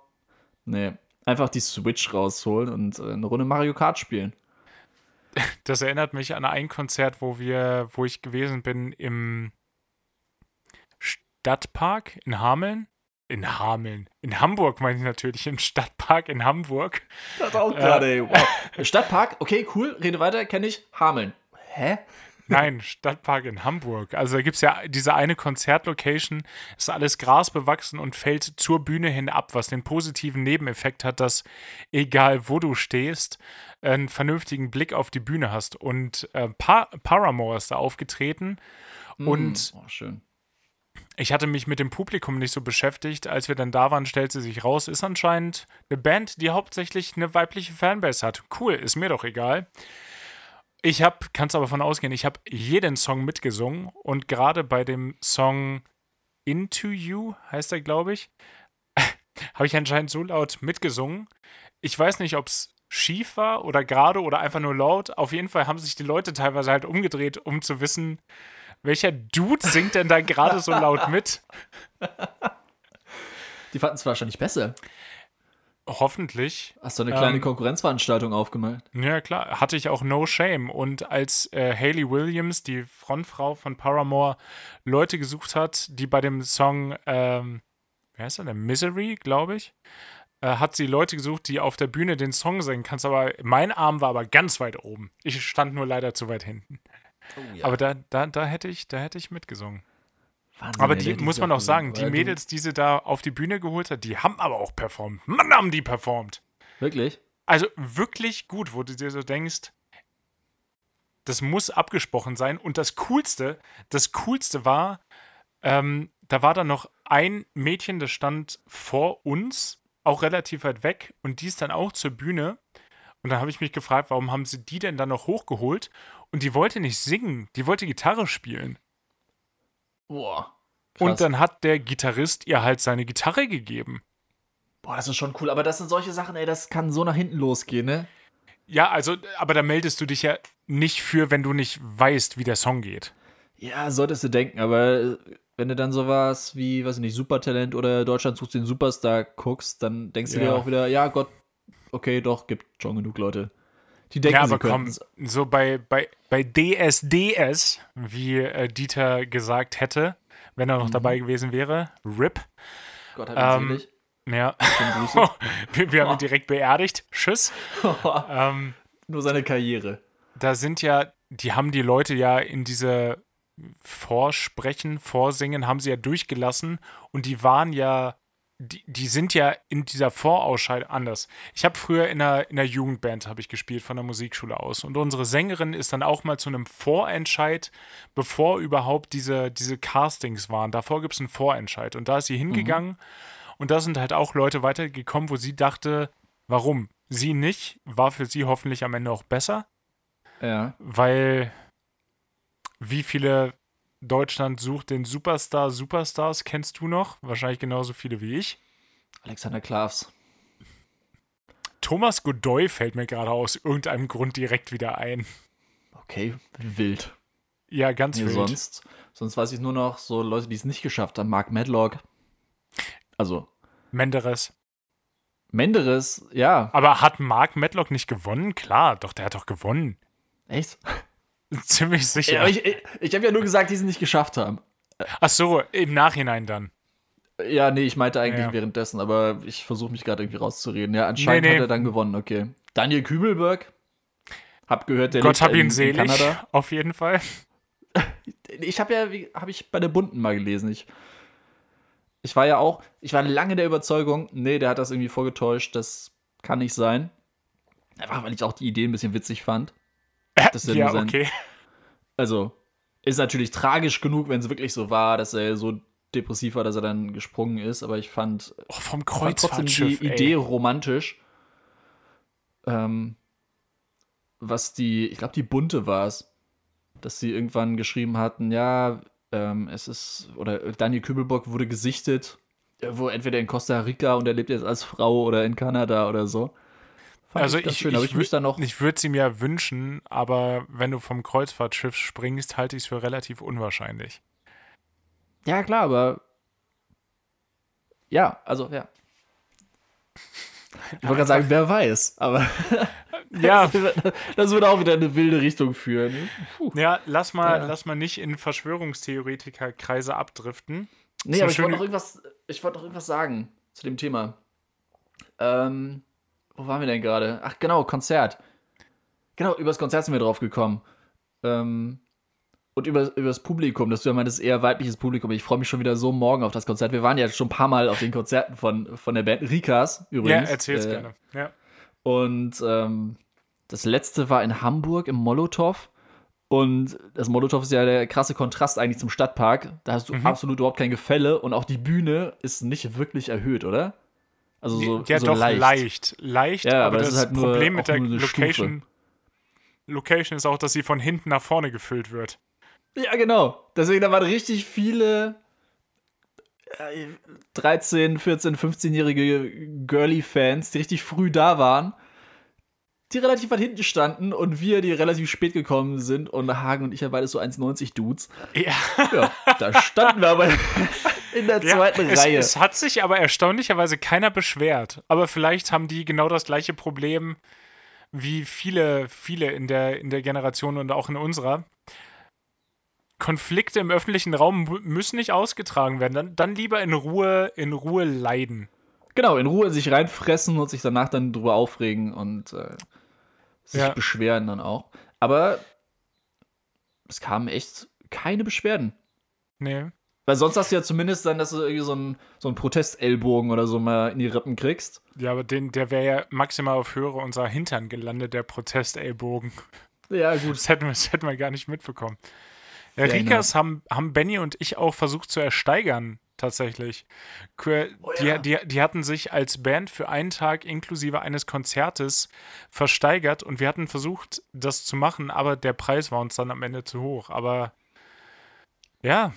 Nee. Einfach die Switch rausholen und äh, eine Runde Mario Kart spielen. Das erinnert mich an ein Konzert, wo wir, wo ich gewesen bin im Stadtpark in Hameln. In Hameln. In Hamburg meine ich natürlich, im Stadtpark in Hamburg. Das auch gerade, äh, wow. Stadtpark, okay, cool, rede weiter, kenne ich. Hameln. Hä? Nein, Stadtpark in Hamburg. Also da gibt es ja diese eine Konzertlocation, ist alles grasbewachsen und fällt zur Bühne hin ab, was den positiven Nebeneffekt hat, dass egal wo du stehst, einen vernünftigen Blick auf die Bühne hast. Und äh, pa Paramore ist da aufgetreten mm, und oh, schön. Ich hatte mich mit dem Publikum nicht so beschäftigt. Als wir dann da waren, stellte sich raus, ist anscheinend eine Band, die hauptsächlich eine weibliche Fanbase hat. Cool, ist mir doch egal. Ich habe, kannst aber von ausgehen, ich habe jeden Song mitgesungen und gerade bei dem Song Into You, heißt er, glaube ich, habe ich anscheinend so laut mitgesungen. Ich weiß nicht, ob es schief war oder gerade oder einfach nur laut. Auf jeden Fall haben sich die Leute teilweise halt umgedreht, um zu wissen, welcher Dude singt denn da gerade so laut mit. Die fanden es wahrscheinlich besser. Hoffentlich. Hast du eine kleine ähm, Konkurrenzveranstaltung aufgemacht? Ja, klar. Hatte ich auch No Shame. Und als äh, Hayley Williams, die Frontfrau von Paramore, Leute gesucht hat, die bei dem Song, ähm, wie heißt der, der Misery, glaube ich, äh, hat sie Leute gesucht, die auf der Bühne den Song singen kannst. Aber mein Arm war aber ganz weit oben. Ich stand nur leider zu weit hinten. Oh, ja. Aber da, da, da, hätte ich, da hätte ich mitgesungen. Wahnsinn, aber die, muss man auch sagen, die Mädels, die sie da auf die Bühne geholt hat, die haben aber auch performt. Mann, haben die performt. Wirklich? Also wirklich gut, wo du dir so denkst, das muss abgesprochen sein. Und das Coolste, das Coolste war, ähm, da war dann noch ein Mädchen, das stand vor uns, auch relativ weit weg, und die ist dann auch zur Bühne. Und dann habe ich mich gefragt, warum haben sie die denn dann noch hochgeholt? Und die wollte nicht singen, die wollte Gitarre spielen. Boah. Krass. Und dann hat der Gitarrist ihr halt seine Gitarre gegeben. Boah, das ist schon cool. Aber das sind solche Sachen, ey, das kann so nach hinten losgehen, ne? Ja, also, aber da meldest du dich ja nicht für, wenn du nicht weißt, wie der Song geht. Ja, solltest du denken, aber äh, wenn du dann sowas wie, weiß ich nicht, Supertalent oder Deutschland sucht den Superstar guckst, dann denkst du ja. dir auch wieder, ja Gott, okay, doch, gibt schon genug Leute. Die denken, ja, aber komm, so bei, bei, bei DSDS, wie äh, Dieter gesagt hätte, wenn er noch mhm. dabei gewesen wäre, RIP. Gott hat ihn ähm, Ja. wir, wir haben ihn direkt beerdigt. Tschüss. ähm, Nur seine Karriere. Da sind ja, die haben die Leute ja in diese Vorsprechen, Vorsingen, haben sie ja durchgelassen und die waren ja die, die sind ja in dieser Vorausscheidung anders. Ich habe früher in einer, in einer Jugendband habe ich gespielt von der Musikschule aus und unsere Sängerin ist dann auch mal zu einem Vorentscheid, bevor überhaupt diese, diese Castings waren. Davor gibt es einen Vorentscheid und da ist sie hingegangen mhm. und da sind halt auch Leute weitergekommen, wo sie dachte, warum? Sie nicht, war für sie hoffentlich am Ende auch besser. Ja. Weil wie viele Deutschland sucht den Superstar Superstars. Kennst du noch? Wahrscheinlich genauso viele wie ich. Alexander Klavs. Thomas Godoy fällt mir gerade aus irgendeinem Grund direkt wieder ein. Okay, wild. Ja, ganz nee, wild. Sonst, sonst weiß ich nur noch so Leute, die es nicht geschafft haben. Mark Medlock. Also. Menderes. Menderes, ja. Aber hat Mark Medlock nicht gewonnen? Klar, doch, der hat doch gewonnen. Echt? Ziemlich sicher. Ja, ich ich, ich habe ja nur gesagt, die es nicht geschafft haben. Ach so, im Nachhinein dann. Ja, nee, ich meinte eigentlich ja. währenddessen, aber ich versuche mich gerade irgendwie rauszureden. Ja, anscheinend nee, nee. hat er dann gewonnen, okay. Daniel Kübelberg. Hab gehört, der Gott hab ihn in, selig, in Kanada. auf jeden Fall. Ich habe ja, habe ich bei der Bunten mal gelesen. Ich, ich war ja auch, ich war lange der Überzeugung, nee, der hat das irgendwie vorgetäuscht, das kann nicht sein. Einfach weil ich auch die Idee ein bisschen witzig fand. Das ja, ja okay. Also, ist natürlich tragisch genug, wenn es wirklich so war, dass er so depressiv war, dass er dann gesprungen ist, aber ich fand, oh, vom fand trotzdem die ey. Idee romantisch. Ähm, was die, ich glaube, die Bunte war es, dass sie irgendwann geschrieben hatten, ja, ähm, es ist, oder Daniel Kübelbock wurde gesichtet, wo entweder in Costa Rica und er lebt jetzt als Frau oder in Kanada oder so. Fand also ich, ich, schön, ich, ich, noch ich würde sie mir wünschen, aber wenn du vom Kreuzfahrtschiff springst, halte ich es für relativ unwahrscheinlich. Ja, klar, aber ja, also ja. Ich wollte gerade sagen, wer weiß, aber ja, das würde auch wieder in eine wilde Richtung führen. Puh. Ja, lass mal, ja. lass mal nicht in Verschwörungstheoretikerkreise abdriften. Nee, aber ich wollte noch irgendwas, ich wollte noch irgendwas sagen zu dem Thema. Ähm, wo waren wir denn gerade? Ach, genau, Konzert. Genau, übers Konzert sind wir drauf gekommen. Ähm, und über, über das Publikum, dass du ja meintest, eher weibliches Publikum. Ich freue mich schon wieder so morgen auf das Konzert. Wir waren ja schon ein paar Mal auf den Konzerten von, von der Band Rikas übrigens. Ja, erzähl's äh, gerne. Ja. Und ähm, das letzte war in Hamburg im Molotow. Und das Molotow ist ja der krasse Kontrast eigentlich zum Stadtpark. Da hast du mhm. absolut überhaupt kein Gefälle und auch die Bühne ist nicht wirklich erhöht, oder? Also so, ja, so doch leicht. leicht. Leicht, ja, aber, aber das, das halt Problem nur, mit der Location, Location ist auch, dass sie von hinten nach vorne gefüllt wird. Ja, genau. Deswegen, da waren richtig viele 13, 14, 15-jährige Girly-Fans, die richtig früh da waren, die relativ weit hinten standen und wir, die relativ spät gekommen sind und Hagen und ich ja beide so 1,90 Dudes. Ja. ja. Da standen wir aber in der zweiten ja, Reihe. Es, es hat sich aber erstaunlicherweise keiner beschwert. Aber vielleicht haben die genau das gleiche Problem wie viele, viele in der, in der Generation und auch in unserer. Konflikte im öffentlichen Raum müssen nicht ausgetragen werden. Dann, dann lieber in Ruhe, in Ruhe leiden. Genau, in Ruhe sich reinfressen und sich danach dann drüber aufregen und äh, sich ja. beschweren dann auch. Aber es kamen echt keine Beschwerden. Nee. Weil sonst hast du ja zumindest dann, dass du irgendwie so einen, so einen Protestellbogen oder so mal in die Rippen kriegst. Ja, aber den, der wäre ja maximal auf Höhe unserer Hintern gelandet, der Protestellbogen. Ja, gut. Das hätten wir, das hätten wir gar nicht mitbekommen. Ja, Rikas haben, haben Benny und ich auch versucht zu ersteigern, tatsächlich. Die, oh ja. die, die hatten sich als Band für einen Tag inklusive eines Konzertes versteigert und wir hatten versucht, das zu machen, aber der Preis war uns dann am Ende zu hoch. Aber ja,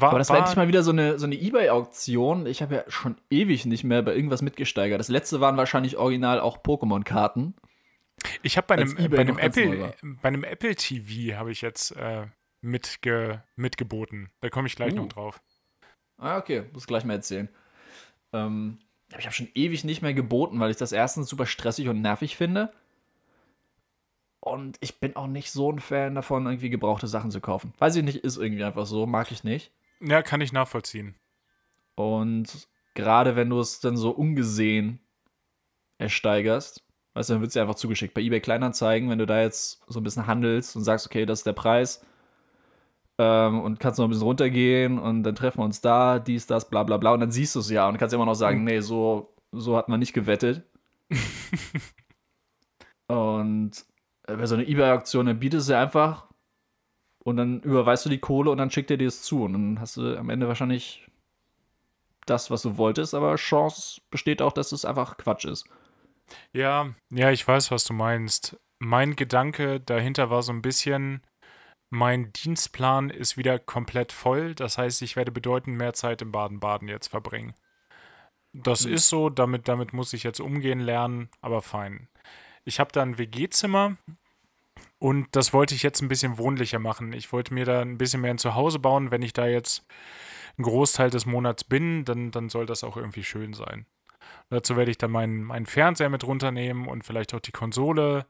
war, Aber das war endlich mal wieder so eine, so eine Ebay-Auktion. Ich habe ja schon ewig nicht mehr bei irgendwas mitgesteigert. Das letzte waren wahrscheinlich original auch Pokémon-Karten. Ich habe bei, einem, bei, einem Apple, bei einem Apple TV habe ich jetzt äh, mitge, mitgeboten. Da komme ich gleich uh. noch drauf. Ah, okay. Muss gleich mal erzählen. Ähm, ich habe schon ewig nicht mehr geboten, weil ich das erstens super stressig und nervig finde. Und ich bin auch nicht so ein Fan davon, irgendwie gebrauchte Sachen zu kaufen. Weiß ich nicht, ist irgendwie einfach so, mag ich nicht. Ja, kann ich nachvollziehen. Und gerade wenn du es dann so ungesehen ersteigerst, weißt du, dann wird es dir einfach zugeschickt. Bei eBay Kleinanzeigen, wenn du da jetzt so ein bisschen handelst und sagst, okay, das ist der Preis, ähm, und kannst noch ein bisschen runtergehen und dann treffen wir uns da, dies, das, bla bla bla. Und dann siehst du es ja und kannst immer noch sagen, mhm. nee, so, so hat man nicht gewettet. und äh, bei so einer Ebay-Aktion, dann bietest du einfach und dann überweist du die Kohle und dann schickt er dir es zu. Und dann hast du am Ende wahrscheinlich das, was du wolltest, aber Chance besteht auch, dass es einfach Quatsch ist. Ja, ja, ich weiß, was du meinst. Mein Gedanke dahinter war so ein bisschen, mein Dienstplan ist wieder komplett voll. Das heißt, ich werde bedeutend mehr Zeit im Baden-Baden jetzt verbringen. Das mhm. ist so, damit, damit muss ich jetzt umgehen lernen, aber fein. Ich habe da ein WG-Zimmer Und das wollte ich jetzt ein bisschen wohnlicher machen. Ich wollte mir da ein bisschen mehr ein Zuhause bauen. Wenn ich da jetzt einen Großteil des Monats bin, dann, dann soll das auch irgendwie schön sein. Dazu werde ich dann meinen, meinen Fernseher mit runternehmen und vielleicht auch die Konsole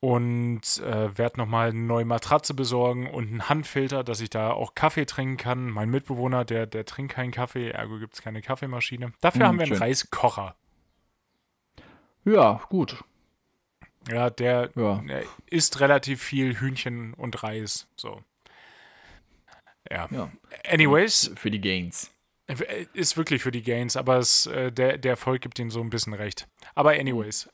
und äh, werde nochmal eine neue Matratze besorgen und einen Handfilter, dass ich da auch Kaffee trinken kann. Mein Mitbewohner, der, der trinkt keinen Kaffee, ergo gibt es keine Kaffeemaschine. Dafür hm, haben wir schön. einen Reiskocher. Ja, gut. Ja, der, ja. der isst relativ viel Hühnchen und Reis. So. Ja. ja. Anyways. Für die Gains. Ist wirklich für die Gains, aber es, äh, der, der Erfolg gibt ihnen so ein bisschen recht. Aber anyways,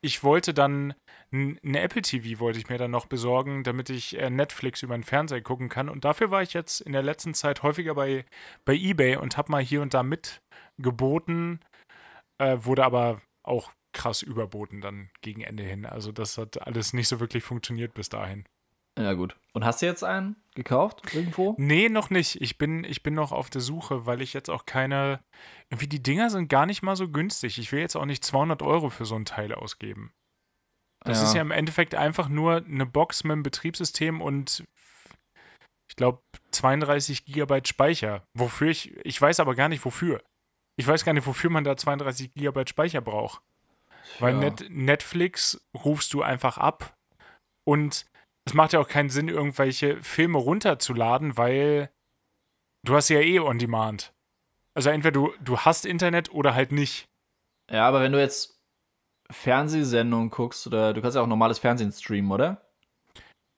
ich wollte dann ein Apple TV wollte ich mir dann noch besorgen, damit ich äh, Netflix über den Fernseher gucken kann. Und dafür war ich jetzt in der letzten Zeit häufiger bei, bei eBay und habe mal hier und da mitgeboten, äh, wurde aber auch krass überboten dann gegen Ende hin. Also das hat alles nicht so wirklich funktioniert bis dahin. Ja, gut. Und hast du jetzt einen gekauft irgendwo? Nee, noch nicht. Ich bin, ich bin noch auf der Suche, weil ich jetzt auch keine. Irgendwie die Dinger sind gar nicht mal so günstig. Ich will jetzt auch nicht 200 Euro für so ein Teil ausgeben. Das ja. ist ja im Endeffekt einfach nur eine Box mit einem Betriebssystem und ich glaube 32 Gigabyte Speicher. Wofür ich, ich weiß aber gar nicht wofür. Ich weiß gar nicht, wofür man da 32 Gigabyte Speicher braucht. Weil Net Netflix rufst du einfach ab und es macht ja auch keinen Sinn, irgendwelche Filme runterzuladen, weil du hast ja eh on demand. Also entweder du, du hast Internet oder halt nicht. Ja, aber wenn du jetzt Fernsehsendungen guckst, oder du kannst ja auch normales Fernsehen streamen, oder?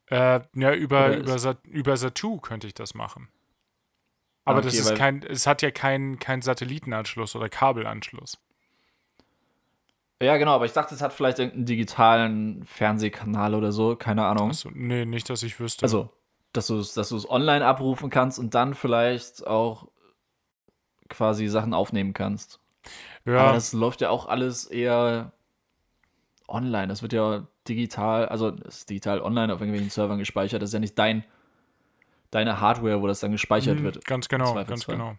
Äh, ja, über, über, Sat über Satu könnte ich das machen. Aber okay, das ist kein, es hat ja keinen kein Satellitenanschluss oder Kabelanschluss. Ja, genau, aber ich dachte, es hat vielleicht irgendeinen digitalen Fernsehkanal oder so, keine Ahnung. Achso, nee, nicht, dass ich wüsste. Also, dass du es dass online abrufen kannst und dann vielleicht auch quasi Sachen aufnehmen kannst. Ja. Aber das läuft ja auch alles eher online. Das wird ja digital, also ist digital online auf irgendwelchen Servern gespeichert. Das ist ja nicht dein, deine Hardware, wo das dann gespeichert mhm, wird. Ganz genau, ganz genau.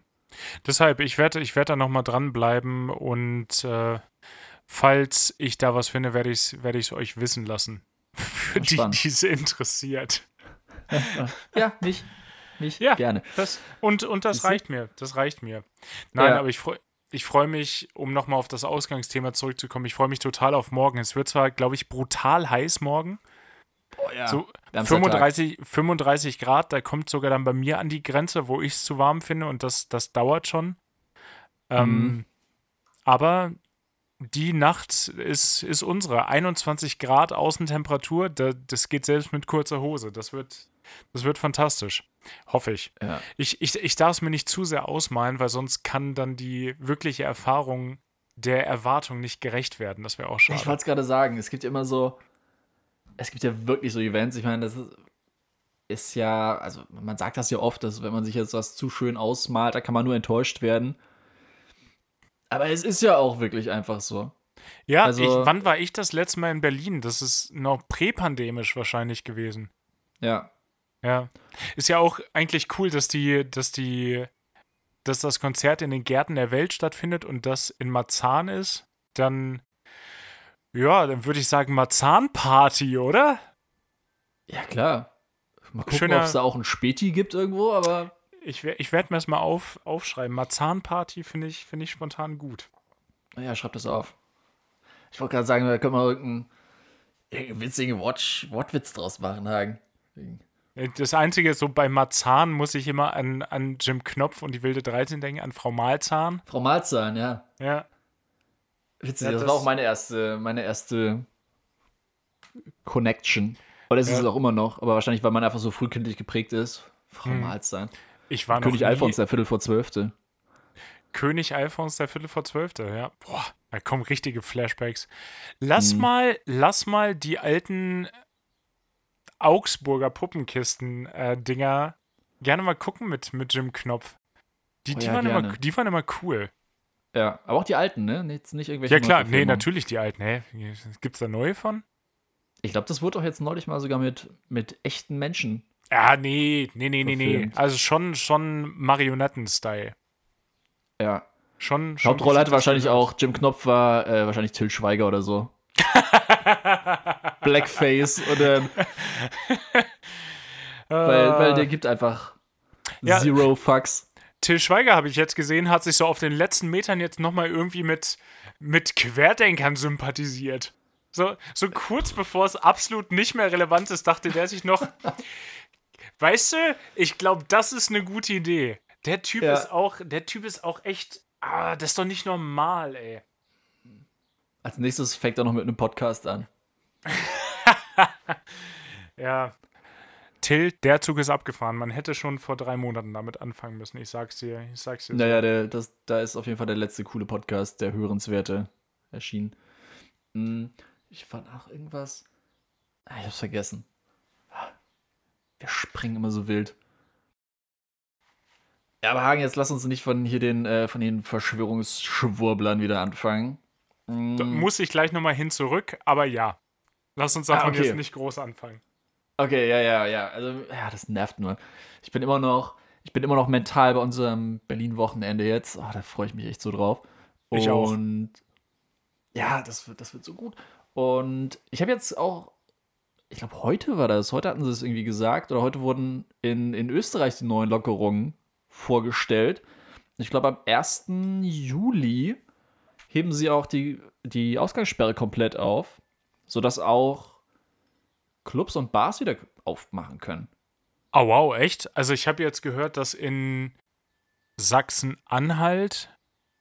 Deshalb, ich werde ich werd da nochmal dranbleiben und äh, falls ich da was finde, werde ich es werd euch wissen lassen. Für die, die es interessiert. ja, mich. Mich ja, gerne. Das, und, und das reicht mir. Das reicht mir. Nein, ja. aber ich freue ich freue mich, um nochmal auf das Ausgangsthema zurückzukommen, ich freue mich total auf morgen. Es wird zwar, glaube ich, brutal heiß morgen. Oh ja. So 35, 35 Grad, da kommt sogar dann bei mir an die Grenze, wo ich es zu warm finde und das, das dauert schon. Ähm, mhm. aber die Nacht ist, ist unsere. 21 Grad Außentemperatur, das geht selbst mit kurzer Hose. Das wird, das wird fantastisch. Hoffe ich. Ja. Ich, ich. Ich darf es mir nicht zu sehr ausmalen, weil sonst kann dann die wirkliche Erfahrung der Erwartung nicht gerecht werden. Das wäre auch schade. Ich wollte es gerade sagen, es gibt ja immer so, es gibt ja wirklich so Events, ich meine, das ist, ist ja, also man sagt das ja oft, dass wenn man sich jetzt was zu schön ausmalt, da kann man nur enttäuscht werden. Aber es ist ja auch wirklich einfach so. Ja, also, ich, wann war ich das letzte Mal in Berlin? Das ist noch präpandemisch wahrscheinlich gewesen. Ja. Ja. Ist ja auch eigentlich cool, dass die, dass die, dass das Konzert in den Gärten der Welt stattfindet und das in Marzahn ist. Dann, ja, dann würde ich sagen Marzahn-Party, oder? Ja, klar. Mal gucken, ob es da auch ein Späti gibt irgendwo, aber. Ich, ich werde mir das mal auf, aufschreiben. Marzahn-Party finde ich, find ich spontan gut. Ja, schreib das auf. Ich wollte gerade sagen, da können wir irgendeinen, witzigen Watch, Wortwitz draus machen, Hagen. Das Einzige ist so, bei Marzahn muss ich immer an, an Jim Knopf und die wilde 13 denken, an Frau Malzahn. Frau Malzahn, ja. Ja. Witzig, ja, das, das, war auch meine erste, meine erste Connection. Oder ist ja. es auch immer noch, aber wahrscheinlich, weil man einfach so frühkindlich geprägt ist. Frau hm. Malzahn. Ich war König Alfons, der Viertel vor Zwölfte. König Alfons, der Viertel vor Zwölfte, ja. Boah, da kommen richtige Flashbacks. Lass hm. mal, lass mal die alten Augsburger Puppenkisten-Dinger äh, gerne mal gucken mit, mit Jim Knopf. Die, oh, die, ja, waren immer, die waren immer cool. Ja, aber auch die alten, ne? Nicht, nicht irgendwelche. Ja, klar, nee, natürlich die alten. Hä? Gibt's da neue von? Ich glaube, das wurde doch jetzt neulich mal sogar mit, mit echten Menschen. Ja, nee, nee, nee, nee, nee. Also schon, schon Marionetten-Style. Ja. Schon, schon Hauptrolle hatte wahrscheinlich auch, Jim Knopf war äh, wahrscheinlich Till Schweiger oder so. Blackface und dann. weil, weil der gibt einfach ja, Zero Fucks. Till Schweiger habe ich jetzt gesehen, hat sich so auf den letzten Metern jetzt nochmal irgendwie mit, mit Querdenkern sympathisiert. So, so kurz bevor es absolut nicht mehr relevant ist, dachte der sich noch, weißt du, ich glaube, das ist eine gute Idee. Der Typ ja. ist auch, der Typ ist auch echt, ah, das ist doch nicht normal, ey. Als nächstes fängt er noch mit einem Podcast an. ja. Till, der Zug ist abgefahren. Man hätte schon vor drei Monaten damit anfangen müssen. Ich sag's dir. Ich sag's dir. Naja, der, das, da ist auf jeden Fall der letzte coole Podcast, der hörenswerte, erschienen. Hm, ich fand auch irgendwas. Ah, ich hab's vergessen. Wir springen immer so wild. Ja, aber Hagen, jetzt lass uns nicht von hier den, äh, von den Verschwörungsschwurblern wieder anfangen. Da hm. muss ich gleich nochmal hin zurück, aber ja. Lass uns davon ah, okay. jetzt nicht groß anfangen. Okay, ja, ja, ja. Also, ja, das nervt nur. Ich bin immer noch, ich bin immer noch mental bei unserem Berlin-Wochenende jetzt. Oh, da freue ich mich echt so drauf. Und ich auch. ja, das wird, das wird so gut. Und ich habe jetzt auch, ich glaube, heute war das, heute hatten sie es irgendwie gesagt, oder heute wurden in, in Österreich die neuen Lockerungen vorgestellt. Ich glaube, am 1. Juli heben sie auch die, die Ausgangssperre komplett auf, sodass auch Clubs und Bars wieder aufmachen können. Oh wow, echt? Also ich habe jetzt gehört, dass in Sachsen-Anhalt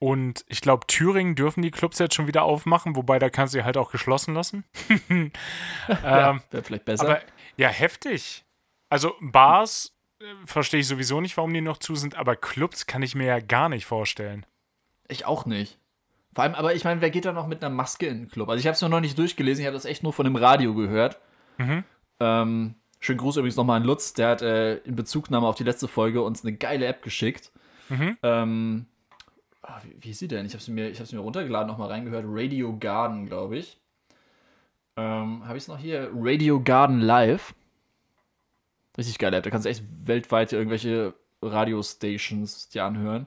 und ich glaube Thüringen dürfen die Clubs jetzt schon wieder aufmachen, wobei da kannst du sie halt auch geschlossen lassen. ja, ähm, Wäre vielleicht besser. Aber ja, heftig. Also Bars äh, verstehe ich sowieso nicht, warum die noch zu sind, aber Clubs kann ich mir ja gar nicht vorstellen. Ich auch nicht. Vor allem, aber ich meine, wer geht da noch mit einer Maske in den Club? Also ich habe es noch nicht durchgelesen, ich habe das echt nur von dem Radio gehört. Mhm. Ähm, schönen Gruß übrigens nochmal an Lutz, der hat äh, in Bezugnahme auf die letzte Folge uns eine geile App geschickt. Mhm. Ähm, oh, wie, wie ist sie denn? Ich habe sie mir, mir runtergeladen, nochmal reingehört. Radio Garden, glaube ich. Ähm, habe ich es noch hier? Radio Garden Live. Richtig geile App. Da kannst du echt weltweit irgendwelche Radiostations dir anhören.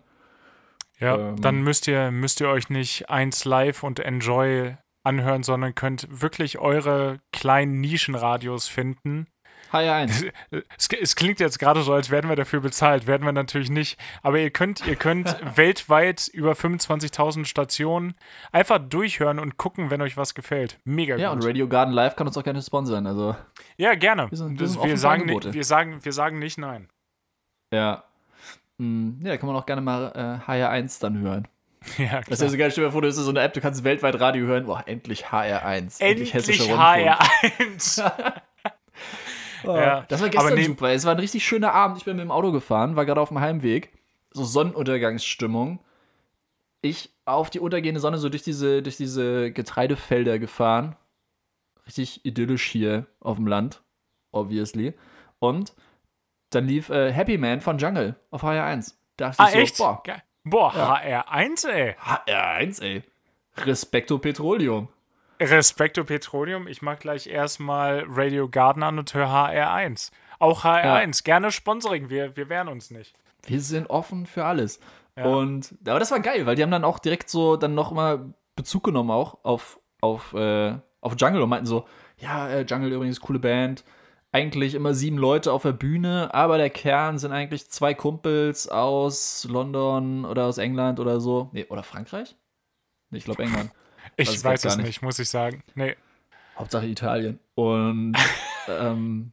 Ja, ähm, dann müsst ihr, müsst ihr euch nicht eins live und enjoy anhören, sondern könnt wirklich eure kleinen Nischenradios finden. HR1. Es, es, klingt jetzt gerade so, als werden wir dafür bezahlt. Werden wir natürlich nicht. Aber ihr könnt, ihr könnt weltweit über 25.000 Stationen einfach durchhören und gucken, wenn euch was gefällt. Mega ja, gut. Ja, und Radio Garden Live kann uns auch gerne sponsern. Also. Ja, gerne. Wir, sind, wir, sind wir sagen, wir, sagen, wir sagen nicht nein. Ja. Hm, ja, da kann man auch gerne mal äh, HR1 dann hören. Ja, klar. Das ist ja so geil, stell dir vor, du hast so eine App, du kannst weltweit Radio hören. Boah, endlich HR1. Endlich, endlich hessischer HR1. oh, ja. Das war gestern super. Es war ein richtig schöner Abend. Ich bin mit dem Auto gefahren, war gerade auf dem Heimweg. So Sonnenuntergangsstimmung. Ich auf die untergehende Sonne so durch diese, durch diese Getreidefelder gefahren. Richtig idyllisch hier auf dem Land, obviously. Und dann lief äh, Happy Man von Jungle auf HR1. Da dachte ah, ich so, echt? boah, Boah, ja. HR1, ey. HR1, ey. Respekto Petroleum. Respekto Petroleum. Ich mach gleich erstmal Radio Garden an und höre HR1. Auch HR1. Ja. Gerne Sponsoring. Wir, wir wehren uns nicht. Wir sind offen für alles. Ja. Und, aber das war geil, weil die haben dann auch direkt so dann noch mal Bezug genommen auch auf, auf, äh, auf Jungle und meinten so, ja, äh, Jungle übrigens coole Band eigentlich immer sieben Leute auf der Bühne, aber der Kern sind eigentlich zwei Kumpels aus London oder aus England oder so. Nee, oder Frankreich? Nee, ich glaube England. Ich weiß, weiß es nicht. nicht, muss ich sagen. Nee. Hauptsache Italien. Und ähm,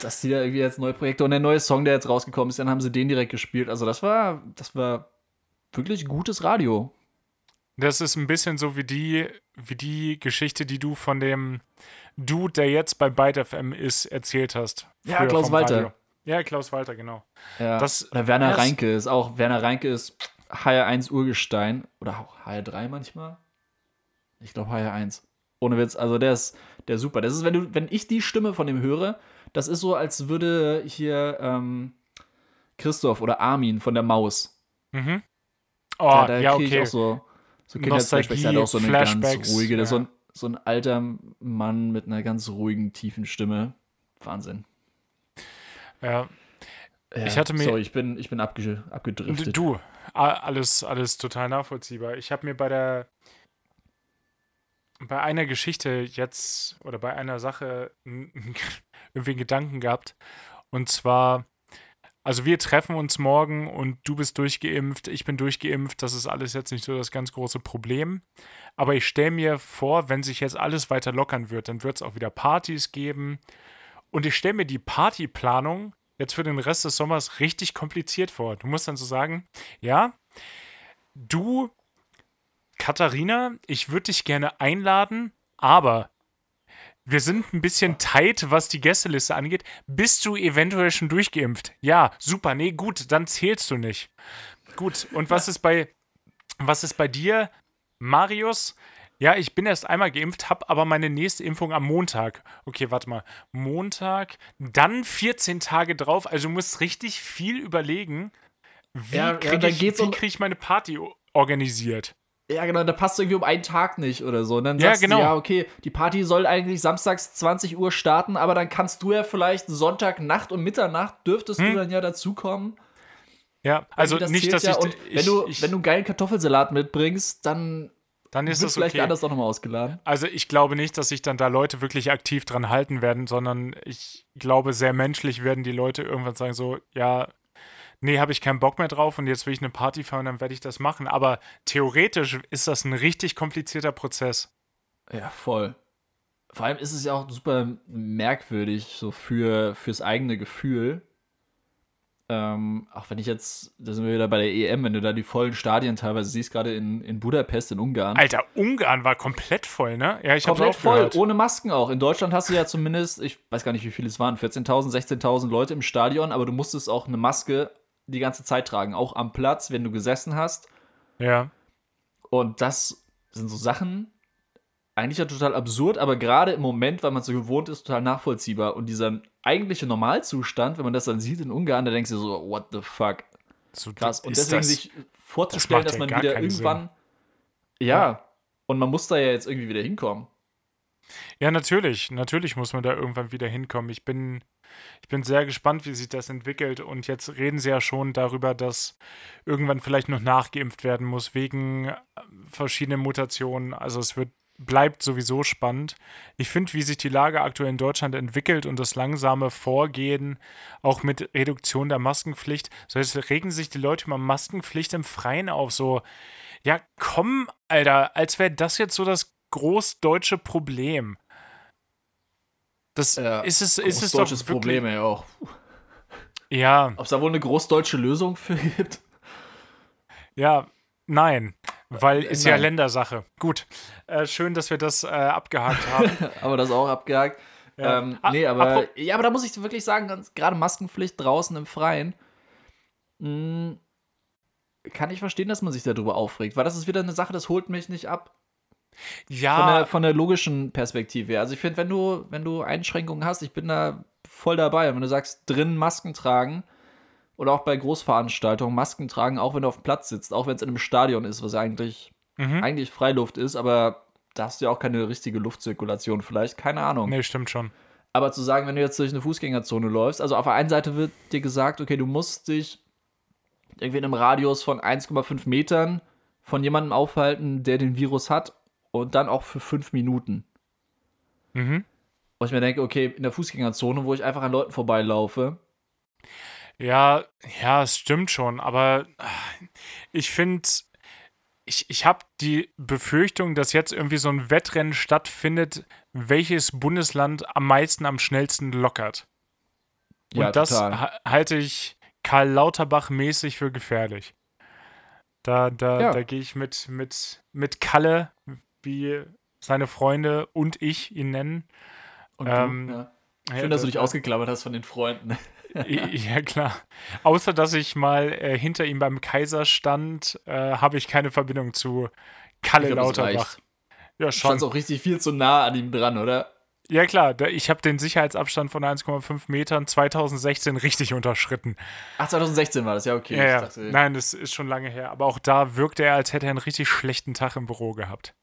dass die da irgendwie jetzt neue Projekte und der neue Song, der jetzt rausgekommen ist, dann haben sie den direkt gespielt. Also das war, das war wirklich gutes Radio. Das ist ein bisschen so wie die, wie die Geschichte, die du von dem Dude, der jetzt bei Byte FM ist, erzählt hast. Ja, Klaus Walter. Radio. Ja, Klaus Walter, genau. Ja. Das, oder Werner Reinke ist auch, Werner Reinke ist HR1 Urgestein oder auch HR3 manchmal. Ich glaube HR1. Ohne Witz, also der ist, der ist super. Das ist, wenn du, wenn ich die Stimme von dem höre, das ist so, als würde hier ähm, Christoph oder Armin von der Maus. Mhm. Oh, da, da ja, okay. Ich auch so, so Kindheitsflashbacks, der hat auch so eine ganz ruhige, ja. so ein so ein alter Mann mit einer ganz ruhigen, tiefen Stimme. Wahnsinn. Ja. Ja ich hatte mir. Sorry, ich bin, ich bin abge, abgedriftet. Du, alles, alles total nachvollziehbar. Ich habe mir bei der bei einer Geschichte jetzt oder bei einer Sache irgendwie Gedanken gehabt. Und zwar, also wir treffen uns morgen und du bist durchgeimpft, ich bin durchgeimpft. Das ist alles jetzt nicht so das ganz große Problem. Aber ich stelle mir vor, wenn sich jetzt alles weiter lockern wird, dann wird es auch wieder Partys geben. Und ich stelle mir die Partyplanung jetzt für den Rest des Sommers richtig kompliziert vor. Du musst dann so sagen, ja, du, Katharina, ich würde dich gerne einladen, aber wir sind ein bisschen tight, was die Gästeliste angeht. Bist du eventuell schon durchgeimpft? Ja, super. Nee, gut, dann zählst du nicht. Gut, und was ist bei was ist bei dir, Marius? Ja, ich bin erst einmal geimpft, habe aber meine nächste Impfung am Montag. Okay, warte mal. Montag, dann 14 Tage drauf. Also du musst richtig viel überlegen, wie ja, kriege ja, ich, um krieg ich meine Party organisiert. Ja, genau, da passt irgendwie um einen Tag nicht oder so. Und dann sagst ja, genau. du, ja, okay, die Party soll eigentlich samstags 20 Uhr starten, aber dann kannst du ja vielleicht Sonntagnacht und Mitternacht dürftest hm. du dann ja dazukommen. Ja, also nicht, dass ja. ich, und wenn du, ich, wenn du einen geilen Kartoffelsalat mitbringst, dann dann ist es vielleicht okay. anders auch nochmal ausgeladen. Also ich glaube nicht, dass sich dann da Leute wirklich aktiv dran halten werden, sondern ich glaube, sehr menschlich werden die Leute irgendwann sagen so, ja, nee, habe ich keinen Bock mehr drauf und jetzt will ich eine Party feiern, dann werde ich das machen. Aber theoretisch ist das ein richtig komplizierter Prozess. Ja, voll. Vor allem ist es ja auch super merkwürdig, so für, fürs eigene Gefühl, ähm, auch wenn ich jetzt, da sind wir wieder bei der EM, wenn du da die vollen Stadien teilweise siehst, gerade in, in Budapest, in Ungarn. Alter, Ungarn war komplett voll, ne? Ja, ich Komplett voll, gehört. ohne Masken auch. In Deutschland hast du ja zumindest, ich weiß gar nicht, wie viele es waren, 14.000, 16.000 Leute im Stadion, aber du musstest auch eine Maske die ganze Zeit tragen, auch am Platz, wenn du gesessen hast. Ja. Und das sind so Sachen, eigentlich ja total absurd, aber gerade im Moment, weil man so gewohnt ist, total nachvollziehbar. Und dieser eigentliche Normalzustand, wenn man das dann sieht in Ungarn, da denkst du so, what the fuck? So krass. Und deswegen das, sich vorzustellen, das dass man wieder irgendwann. Ja, ja, und man muss da ja jetzt irgendwie wieder hinkommen. Ja, natürlich. Natürlich muss man da irgendwann wieder hinkommen. Ich bin, ich bin sehr gespannt, wie sich das entwickelt. Und jetzt reden sie ja schon darüber, dass irgendwann vielleicht noch nachgeimpft werden muss, wegen äh, verschiedenen Mutationen. Also es wird bleibt sowieso spannend. Ich finde, wie sich die Lage aktuell in Deutschland entwickelt und das langsame Vorgehen, auch mit Reduktion der Maskenpflicht, so jetzt regen sich die Leute über Maskenpflicht im Freien auf. So, ja, komm, Alter, als wäre das jetzt so das großdeutsche Problem. Das ja, ist es, ist es doch wirklich, Problem ja auch. Ja. Ob es da wohl eine großdeutsche Lösung für gibt? Ja, nein. Weil ist Nein. ja Ländersache. Gut. Äh, schön, dass wir das äh, abgehakt haben. aber das auch abgehakt. Ja. Ähm, nee, aber, ja, aber da muss ich wirklich sagen, gerade Maskenpflicht draußen im Freien, mh, hm, kann ich verstehen, dass man sich darüber aufregt, weil das ist wieder eine Sache, das holt mich nicht ab. Ja. Von der, von der logischen Perspektive. Also ich finde, wenn du, wenn du Einschränkungen hast, ich bin da voll dabei. Und wenn du sagst, drinnen Masken tragen, oder auch bei Großveranstaltungen Masken tragen, auch wenn du auf dem Platz sitzt, auch wenn es in einem Stadion ist, was eigentlich, mhm. eigentlich Freiluft ist, aber da hast du ja auch keine richtige Luftzirkulation vielleicht, keine Ahnung. Nee, stimmt schon. Aber zu sagen, wenn du jetzt durch eine Fußgängerzone läufst, also auf der einen Seite wird dir gesagt, okay, du musst dich irgendwie in einem Radius von 1,5 Metern von jemandem aufhalten, der den Virus hat und dann auch für fünf Minuten. Mhm. Wo ich mir denke, okay, in der Fußgängerzone, wo ich einfach an Leuten vorbeilaufe, ja, ja, es stimmt schon, aber ich finde, ich, ich habe die Befürchtung, dass jetzt irgendwie so ein Wettrennen stattfindet, welches Bundesland am meisten, am schnellsten lockert. Und ja, das halte ich Karl Lauterbach mäßig für gefährlich. Da, da, ja. da gehe ich mit, mit, mit Kalle, wie seine Freunde und ich ihn nennen. Und ähm, du, ja. Schön, dass du dich ausgeklammert hast von den Freunden. ja, klar. Außer, dass ich mal äh, hinter ihm beim Kaiser stand, äh, habe ich keine Verbindung zu Kalle glaub, Lauterbach. Ja, schon. Du auch richtig viel zu nah an ihm dran, oder? Ja, klar. Ich habe den Sicherheitsabstand von 1,5 Metern 2016 richtig unterschritten. Ach, 2016 war das, ja, okay. Ja, ja. Dachte, Nein, das ist schon lange her. Aber auch da wirkte er, als hätte er einen richtig schlechten Tag im Büro gehabt.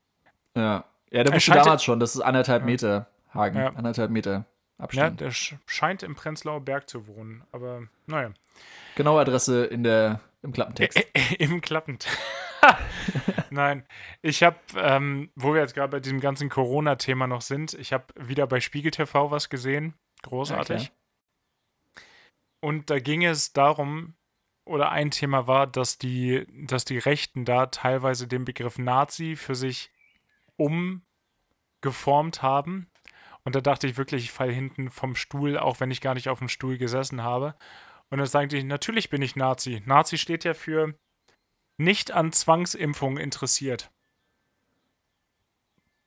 Ja. Ja, der wusste damals schon, das ist anderthalb Meter, Hagen. Ja. Anderthalb Meter. Abstand. Ja, der scheint im Prenzlauer Berg zu wohnen, aber naja. Genaue Adresse in der, im Klappentext. Ä Im Klappentext. Nein, ich habe, ähm, wo wir jetzt gerade bei diesem ganzen Corona-Thema noch sind, ich habe wieder bei Spiegel TV was gesehen. Großartig. Okay. Und da ging es darum, oder ein Thema war, dass die, dass die Rechten da teilweise den Begriff Nazi für sich umgeformt haben. Und da dachte ich wirklich, ich falle hinten vom Stuhl, auch wenn ich gar nicht auf dem Stuhl gesessen habe. Und dann sagte ich, natürlich bin ich Nazi. Nazi steht ja für nicht an Zwangsimpfungen interessiert.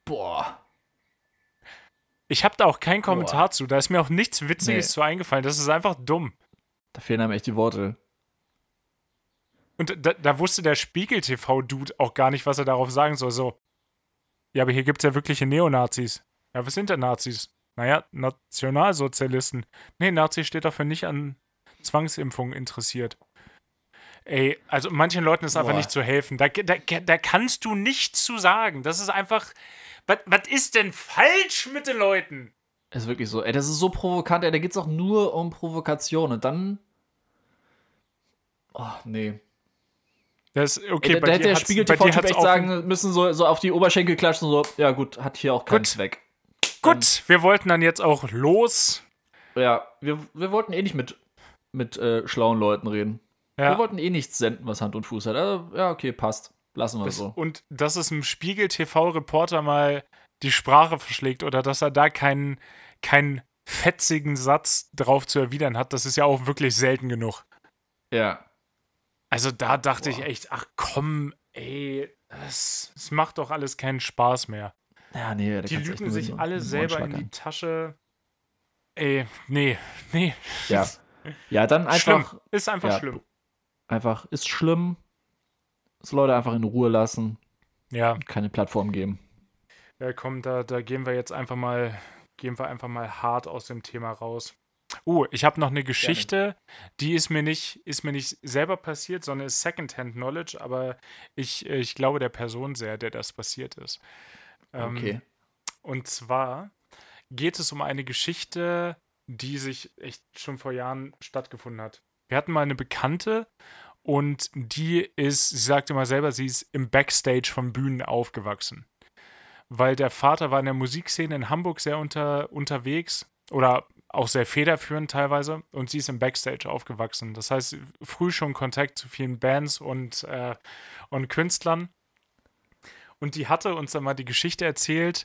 Boah. Ich habe da auch keinen Kommentar Boah. zu. Da ist mir auch nichts Witziges nee. zu eingefallen. Das ist einfach dumm. Da fehlen einem echt die Worte. Und da, da wusste der Spiegel-TV-Dude auch gar nicht, was er darauf sagen soll. So, ja, aber hier gibt es ja wirkliche Neonazis. Ja, was sind denn Nazis? Naja, Nationalsozialisten. Nee, Nazi steht dafür nicht an Zwangsimpfungen interessiert. Ey, also manchen Leuten ist einfach nicht zu helfen. Da, da, da kannst du nichts zu sagen. Das ist einfach. Was ist denn falsch mit den Leuten? Ist wirklich so. Ey, das ist so provokant. Ey, da geht es auch nur um Provokation. Und dann. Oh, nee. Das, okay, Ey, da, da hätte der Spiegel TV echt sagen müssen, so, so auf die Oberschenkel klatschen, so, ja gut, hat hier auch keinen gut. Zweck. Gut, dann, wir wollten dann jetzt auch los. Ja, wir, wir wollten eh nicht mit, mit äh, schlauen Leuten reden. Ja. Wir wollten eh nichts senden, was Hand und Fuß hat. Also, ja, okay, passt. Lassen wir das, so. Und dass es einem Spiegel-TV-Reporter mal die Sprache verschlägt oder dass er da keinen, keinen fetzigen Satz drauf zu erwidern hat, das ist ja auch wirklich selten genug. Ja. Also da dachte Boah. ich echt, ach komm, ey, das, das macht doch alles keinen Spaß mehr. Ja, nee, die lügen sich alle selber in die Tasche. Ey, nee, nee. Ja. Ja, dann einfach. Schlimm. Ist einfach ja, schlimm einfach ist schlimm. Das Leute einfach in Ruhe lassen. Ja. Keine Plattform geben. Ja, komm, da, da gehen wir jetzt einfach mal, gehen wir einfach mal hart aus dem Thema raus. Oh, ich habe noch eine Geschichte, Gerne. die ist mir nicht, ist mir nicht selber passiert, sondern ist Secondhand Knowledge, aber ich, ich glaube der Person sehr, der das passiert ist. Ähm, okay. Und zwar geht es um eine Geschichte, die sich echt schon vor Jahren stattgefunden hat. Wir hatten mal eine Bekannte und die ist, sie sagte mal selber, sie ist im Backstage von Bühnen aufgewachsen. Weil der Vater war in der Musikszene in Hamburg sehr unter, unterwegs oder auch sehr federführend teilweise und sie ist im Backstage aufgewachsen. Das heißt, früh schon Kontakt zu vielen Bands und, äh, und Künstlern. Und die hatte uns dann mal die Geschichte erzählt,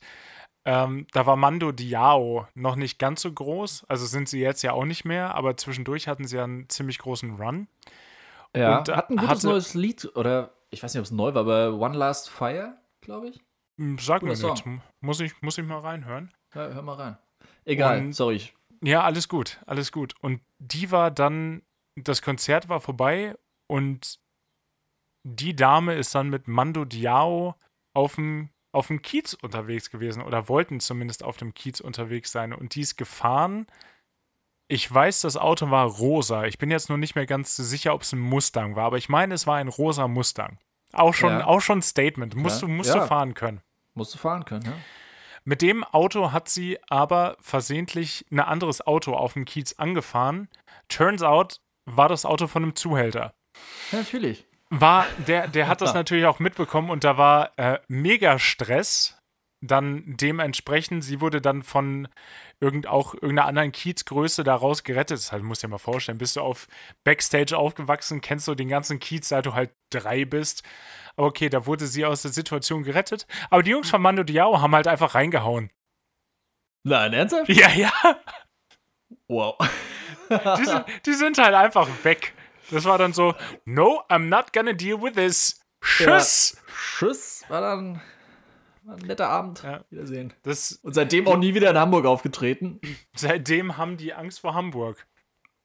ähm, da war Mando Diao noch nicht ganz so groß, also sind sie jetzt ja auch nicht mehr, aber zwischendurch hatten sie ja einen ziemlich großen Run. Ja, und, hat ein gutes hatte, neues Lied, oder ich weiß nicht, ob es neu war, aber One Last Fire, glaube ich. Hm, sag mir nicht, muss ich, muss ich mal reinhören. Ja, hör mal rein. Egal, und, sorry. Ja, alles gut, alles gut. Und die war dann, das Konzert war vorbei und die Dame ist dann mit Mando Diao auf dem auf dem Kiez unterwegs gewesen oder wollten zumindest auf dem Kiez unterwegs sein und die ist gefahren. Ich weiß, das Auto war rosa. Ich bin jetzt nur nicht mehr ganz sicher, ob es ein Mustang war, aber ich meine, es war ein rosa Mustang. Auch schon, ja. auch schon ein Statement. Musst, ja. du, musst ja. du fahren können. Musst du fahren können, ja. Mit dem Auto hat sie aber versehentlich ein anderes Auto auf dem Kiez angefahren. Turns out, war das Auto von einem Zuhälter. Ja, natürlich war, der, der hat das natürlich auch mitbekommen und da war äh, mega Stress. Dann dementsprechend, sie wurde dann von irgend, auch irgendeiner anderen Kiezgröße da raus gerettet. Das heißt, musst dir mal vorstellen, bist du auf Backstage aufgewachsen, kennst du den ganzen Kiez, seit du halt drei bist. Aber okay, da wurde sie aus der Situation gerettet. Aber die Jungs von Mando Diao haben halt einfach reingehauen. Nein, ernsthaft? Ja, ja. Wow. die, sind, die sind halt einfach weg. Das war dann so, no, I'm not gonna deal with this. Tschüss. Ja, Tschüss war dann war ein netter Abend. Ja. Wiedersehen. Das, Und seitdem auch nie wieder in Hamburg aufgetreten. Seitdem haben die Angst vor Hamburg.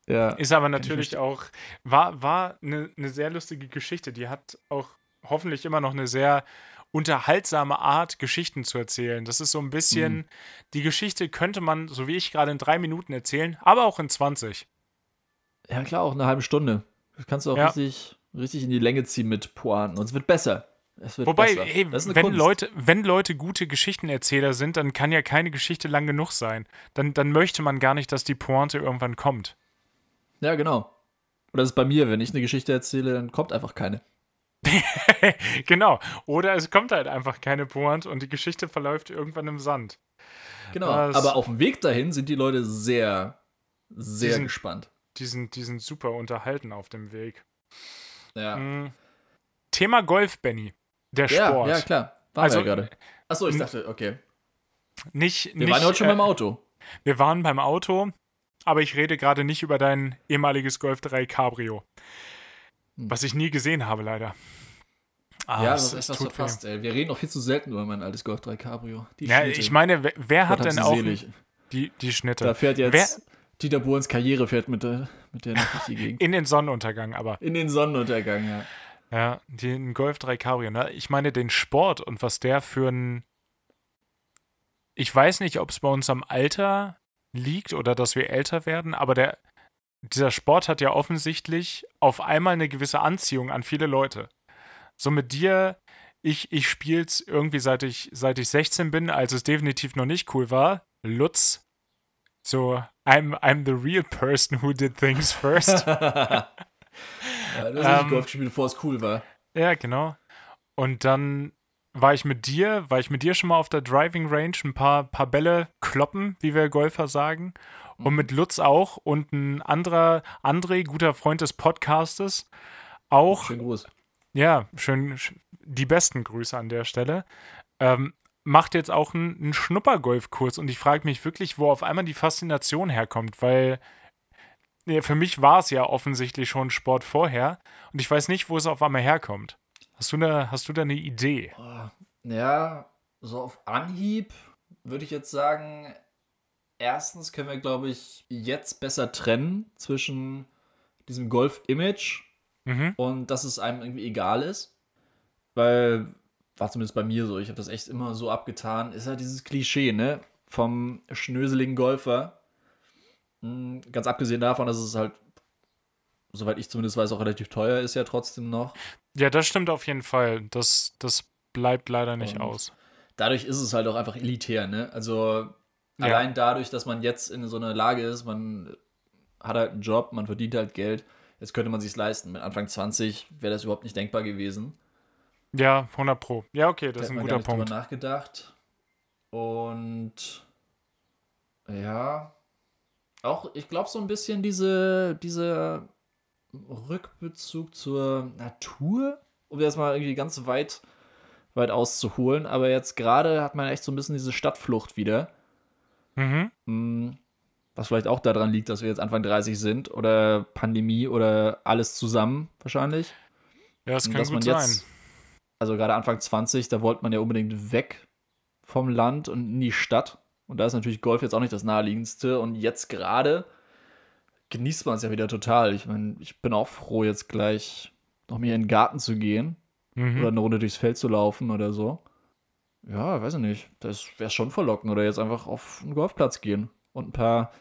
Ja. Ist aber natürlich auch, war, war eine, eine sehr lustige Geschichte. Die hat auch hoffentlich immer noch eine sehr unterhaltsame Art, Geschichten zu erzählen. Das ist so ein bisschen, mhm. die Geschichte könnte man, so wie ich gerade in drei Minuten erzählen, aber auch in 20. Ja, klar, auch eine halbe Stunde. Das kannst du auch ja. richtig, richtig in die Länge ziehen mit Pointen. Und es wird besser. Es wird Wobei, besser. Ey, wenn, Leute, wenn Leute gute Geschichtenerzähler sind, dann kann ja keine Geschichte lang genug sein. Dann, dann möchte man gar nicht, dass die Pointe irgendwann kommt. Ja, genau. Und das ist bei mir, wenn ich eine Geschichte erzähle, dann kommt einfach keine. genau. Oder es kommt halt einfach keine Pointe und die Geschichte verläuft irgendwann im Sand. Genau. Das, aber auf dem Weg dahin sind die Leute sehr, sehr gespannt. Die sind, die sind super unterhalten auf dem Weg. Ja. Mhm. Thema Golf, Benny. Der Sport. Ja, ja klar. Waren also, wir ja gerade. Achso, ich dachte, okay. Nicht, wir nicht, waren heute schon äh, beim Auto. Wir waren beim Auto, aber ich rede gerade nicht über dein ehemaliges Golf 3 Cabrio. Hm. Was ich nie gesehen habe, leider. Ah, ja, das ist etwas verfasst, ey. Wir reden auch viel zu selten über mein altes Golf 3 Cabrio. Die ja, Schnitte. ich meine, wer, wer hat denn auch die, die Schnitte? Da fährt jetzt wer? Dieter Bohrens Karriere fährt mit der, mit der durch die Gegend. In den Sonnenuntergang, aber. In den Sonnenuntergang, ja. Ja, den Golf 3 Cabrio. Ne? Ich meine, den Sport und was der für ein. Ich weiß nicht, ob es bei uns am Alter liegt oder dass wir älter werden, aber der, dieser Sport hat ja offensichtlich auf einmal eine gewisse Anziehung an viele Leute. So mit dir, ich, ich spiele es irgendwie seit ich, seit ich 16 bin, als es definitiv noch nicht cool war. Lutz. So, I'm, I'm the real person who did things first. ja, du hast ähm, Golf gespielt, bevor es cool war. Ja, genau. Und dann war ich mit dir, war ich mit dir schon mal auf der Driving Range ein paar, paar Bälle kloppen, wie wir Golfer sagen. Und mit Lutz auch und ein anderer, André, guter Freund des Podcastes, auch. Schönen Gruß. Ja, schön, die besten Grüße an der Stelle. Ähm, macht jetzt auch einen, einen Schnuppergolfkurs und ich frage mich wirklich, wo auf einmal die Faszination herkommt, weil ja, für mich war es ja offensichtlich schon Sport vorher und ich weiß nicht, wo es auf einmal herkommt. Hast du da, hast du da eine Idee? Ja, so auf Anhieb würde ich jetzt sagen, erstens können wir, glaube ich, jetzt besser trennen zwischen diesem Golf-Image mhm. und dass es einem irgendwie egal ist. Weil, war zumindest bei mir so, ich habe das echt immer so abgetan, ist halt dieses Klischee, ne? Vom schnöseligen Golfer. Hm, ganz abgesehen davon, dass es halt, soweit ich zumindest weiß, auch relativ teuer ist ja trotzdem noch. Ja, das stimmt auf jeden Fall. Das, das bleibt leider nicht und aus. Dadurch ist es halt auch einfach elitär, ne? Also ja. allein dadurch, dass man jetzt in so einer Lage ist, man hat halt einen Job, man verdient halt Geld, jetzt könnte man sich leisten. Mit Anfang 20 wäre das überhaupt nicht denkbar gewesen. Ja, 100 Pro. Ja, okay, das da ist ein guter Punkt. Drüber nachgedacht. Und ja, auch, ich glaube, so ein bisschen diese, diese Rückbezug zur Natur, um das mal irgendwie ganz weit, weit auszuholen. Aber jetzt gerade hat man echt so ein bisschen diese Stadtflucht wieder. Mhm. Mm, was vielleicht auch daran liegt, dass wir jetzt Anfang 30 sind oder Pandemie oder alles zusammen wahrscheinlich. Ja, das kann gut sein. Also gerade Anfang 20, da wollte man ja unbedingt weg vom Land und in die Stadt. Und da ist natürlich Golf jetzt auch nicht das naheliegendste. Und jetzt gerade genießt man es ja wieder total. Ich meine, ich bin auch froh, jetzt gleich noch mehr in den Garten zu gehen mhm. oder eine Runde durchs Feld zu laufen oder so. Ja, weiß ich nicht. Das wäre schon verlockend. Oder jetzt einfach auf einen Golfplatz gehen und ein paar,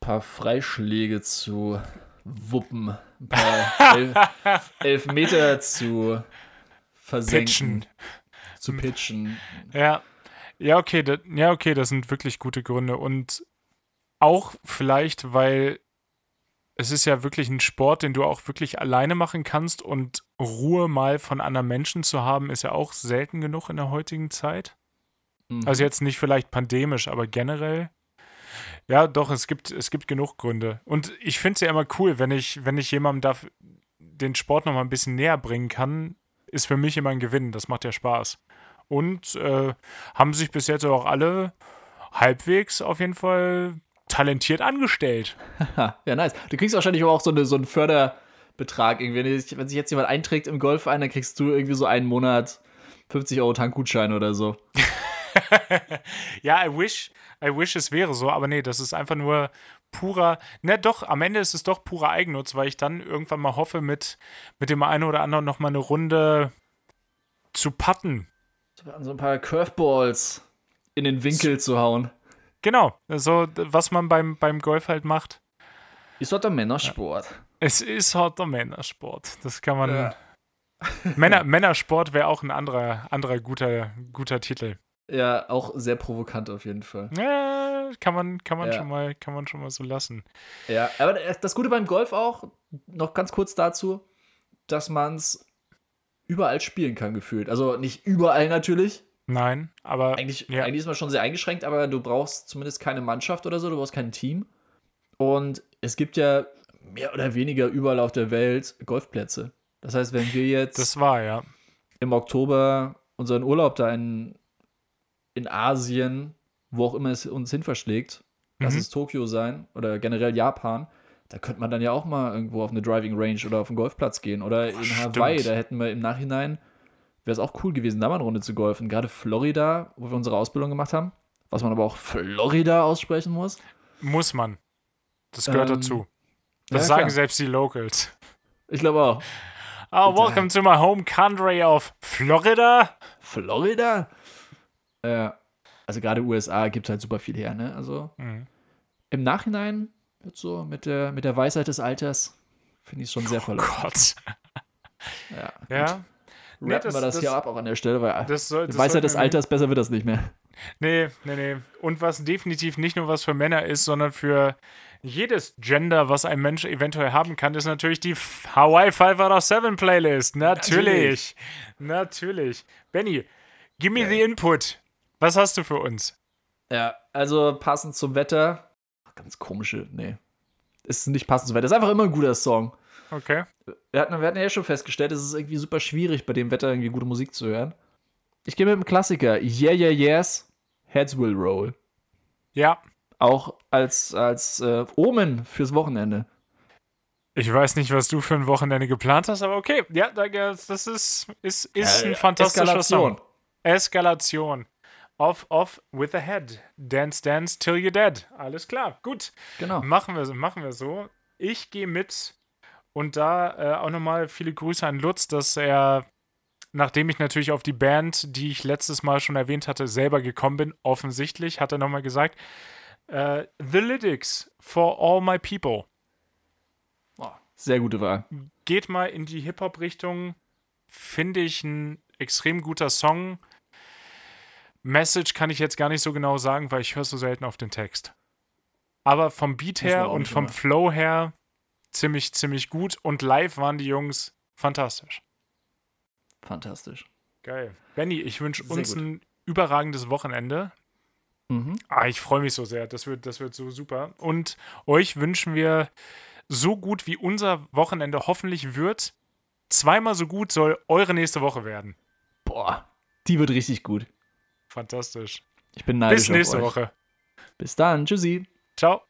paar Freischläge zu wuppen. Ein paar Elf, Elfmeter zu versenken. Pitchen. Zu pitchen. Ja. Ja, okay, das, ja, okay, das sind wirklich gute Gründe. Und auch vielleicht, weil es ist ja wirklich ein Sport, den du auch wirklich alleine machen kannst und Ruhe mal von anderen Menschen zu haben, ist ja auch selten genug in der heutigen Zeit. Mhm. Also jetzt nicht vielleicht pandemisch, aber generell. Ja, doch, es gibt, es gibt genug Gründe. Und ich finde es ja immer cool, wenn ich, wenn ich jemandem da den Sport noch mal ein bisschen näher bringen kann, ist für mich immer ein Gewinn. Das macht ja Spaß. Und äh, haben sich bis jetzt auch alle halbwegs auf jeden Fall talentiert angestellt. ja, nice. Du kriegst wahrscheinlich auch so, eine, so einen Förderbetrag irgendwie. Wenn sich jetzt jemand einträgt im Golf ein, dann kriegst du irgendwie so einen Monat 50 Euro Tankgutschein oder so. ja, I wish, I wish es wäre so, aber nee, das ist einfach nur purer, ne, doch, am Ende ist es doch purer Eigennutz, weil ich dann irgendwann mal hoffe, mit, mit dem einen oder anderen noch mal eine Runde zu patten. So ein paar Curveballs in den Winkel zu, zu hauen. Genau, so was man beim, beim Golf halt macht. Ist halt der Männersport. Es ist halt der Männersport. Das kann man. Ja. Männer, Männersport wäre auch ein anderer, anderer guter, guter Titel. Ja, auch sehr provokant auf jeden Fall. Ja, kann man, kann man, ja. schon, mal, kann man schon mal so lassen. Ja, aber das Gute beim Golf auch, noch ganz kurz dazu, dass man es überall spielen kann, gefühlt. Also nicht überall natürlich. Nein, aber. Eigentlich, ja. eigentlich ist man schon sehr eingeschränkt, aber du brauchst zumindest keine Mannschaft oder so, du brauchst kein Team. Und es gibt ja mehr oder weniger überall auf der Welt Golfplätze. Das heißt, wenn wir jetzt. Das war, ja. Im Oktober unseren Urlaub da in, in Asien, wo auch immer es uns hin verschlägt, mhm. lass es Tokio sein oder generell Japan, da könnte man dann ja auch mal irgendwo auf eine Driving Range oder auf einen Golfplatz gehen. Oder in Stimmt. Hawaii, da hätten wir im Nachhinein, wäre es auch cool gewesen, da mal eine Runde zu golfen. Gerade Florida, wo wir unsere Ausbildung gemacht haben, was man aber auch Florida aussprechen muss. Muss man. Das gehört ähm, dazu. Das ja, sagen klar. selbst die Locals. Ich glaube auch. Oh, welcome to my home country of Florida. Florida? Ja. Also gerade USA gibt halt super viel her, ne? Also mhm. im Nachhinein Jetzt so mit der, mit der Weisheit des Alters finde ich es schon sehr verlockend. Oh Gott. Ja. ja. Rappen nee, das, wir das, das, hier ab auch an der Stelle, weil das soll, das Weisheit des Alters, besser wird das nicht mehr. Nee, nee, nee. Und was definitiv nicht nur was für Männer ist, sondern für jedes Gender, was ein Mensch eventuell haben kann, ist natürlich die Hawaii 5 out of 7 Playlist. Natürlich. Natürlich. natürlich. Benny, give me ja. the input. Was hast du für uns? Ja, also passend zum Wetter ganz komische, nee. Ist nicht passend weit. Das ist einfach immer ein guter Song. Okay. Wir hatten, wir hatten ja schon festgestellt, es ist irgendwie super schwierig, bei dem Wetter irgendwie gute Musik zu hören. Ich gehe mit dem Klassiker. Yeah, yeah, yes. Heads will roll. Ja. Auch als, als äh, Omen fürs Wochenende. Ich weiß nicht, was du für ein Wochenende geplant hast, aber okay. Ja, das ist, ist, ist ja, ein fantastischer Eskalation. Song. Eskalation. Off, off with the head. Dance, dance till you're dead. Alles klar, gut. Genau. Machen wir, machen wir so. Ich gehe mit und da äh, auch nochmal viele Grüße an Lutz, dass er, nachdem ich natürlich auf die Band, die ich letztes Mal schon erwähnt hatte, selber gekommen bin, offensichtlich, hat er nochmal gesagt, äh, The Lyrics for All My People. Oh, sehr gute Wahl. Geht mal in die Hip-Hop-Richtung. Finde ich ein extrem guter Song. Message kann ich jetzt gar nicht so genau sagen, weil ich höre so selten auf den Text. Aber vom Beat her und vom Flow her ziemlich, ziemlich gut. Und live waren die Jungs fantastisch. Fantastisch. Geil. Benny, ich wünsche uns gut. ein überragendes Wochenende. Mhm. Ah, ich freue mich so sehr. Das wird, das wird so super. Und euch wünschen wir so gut, wie unser Wochenende hoffentlich wird. Zweimal so gut soll eure nächste Woche werden. Boah, die wird richtig gut. Fantastisch. Ich bin neidisch. Bis nächste Woche. Bis dann. Tschüssi. Ciao.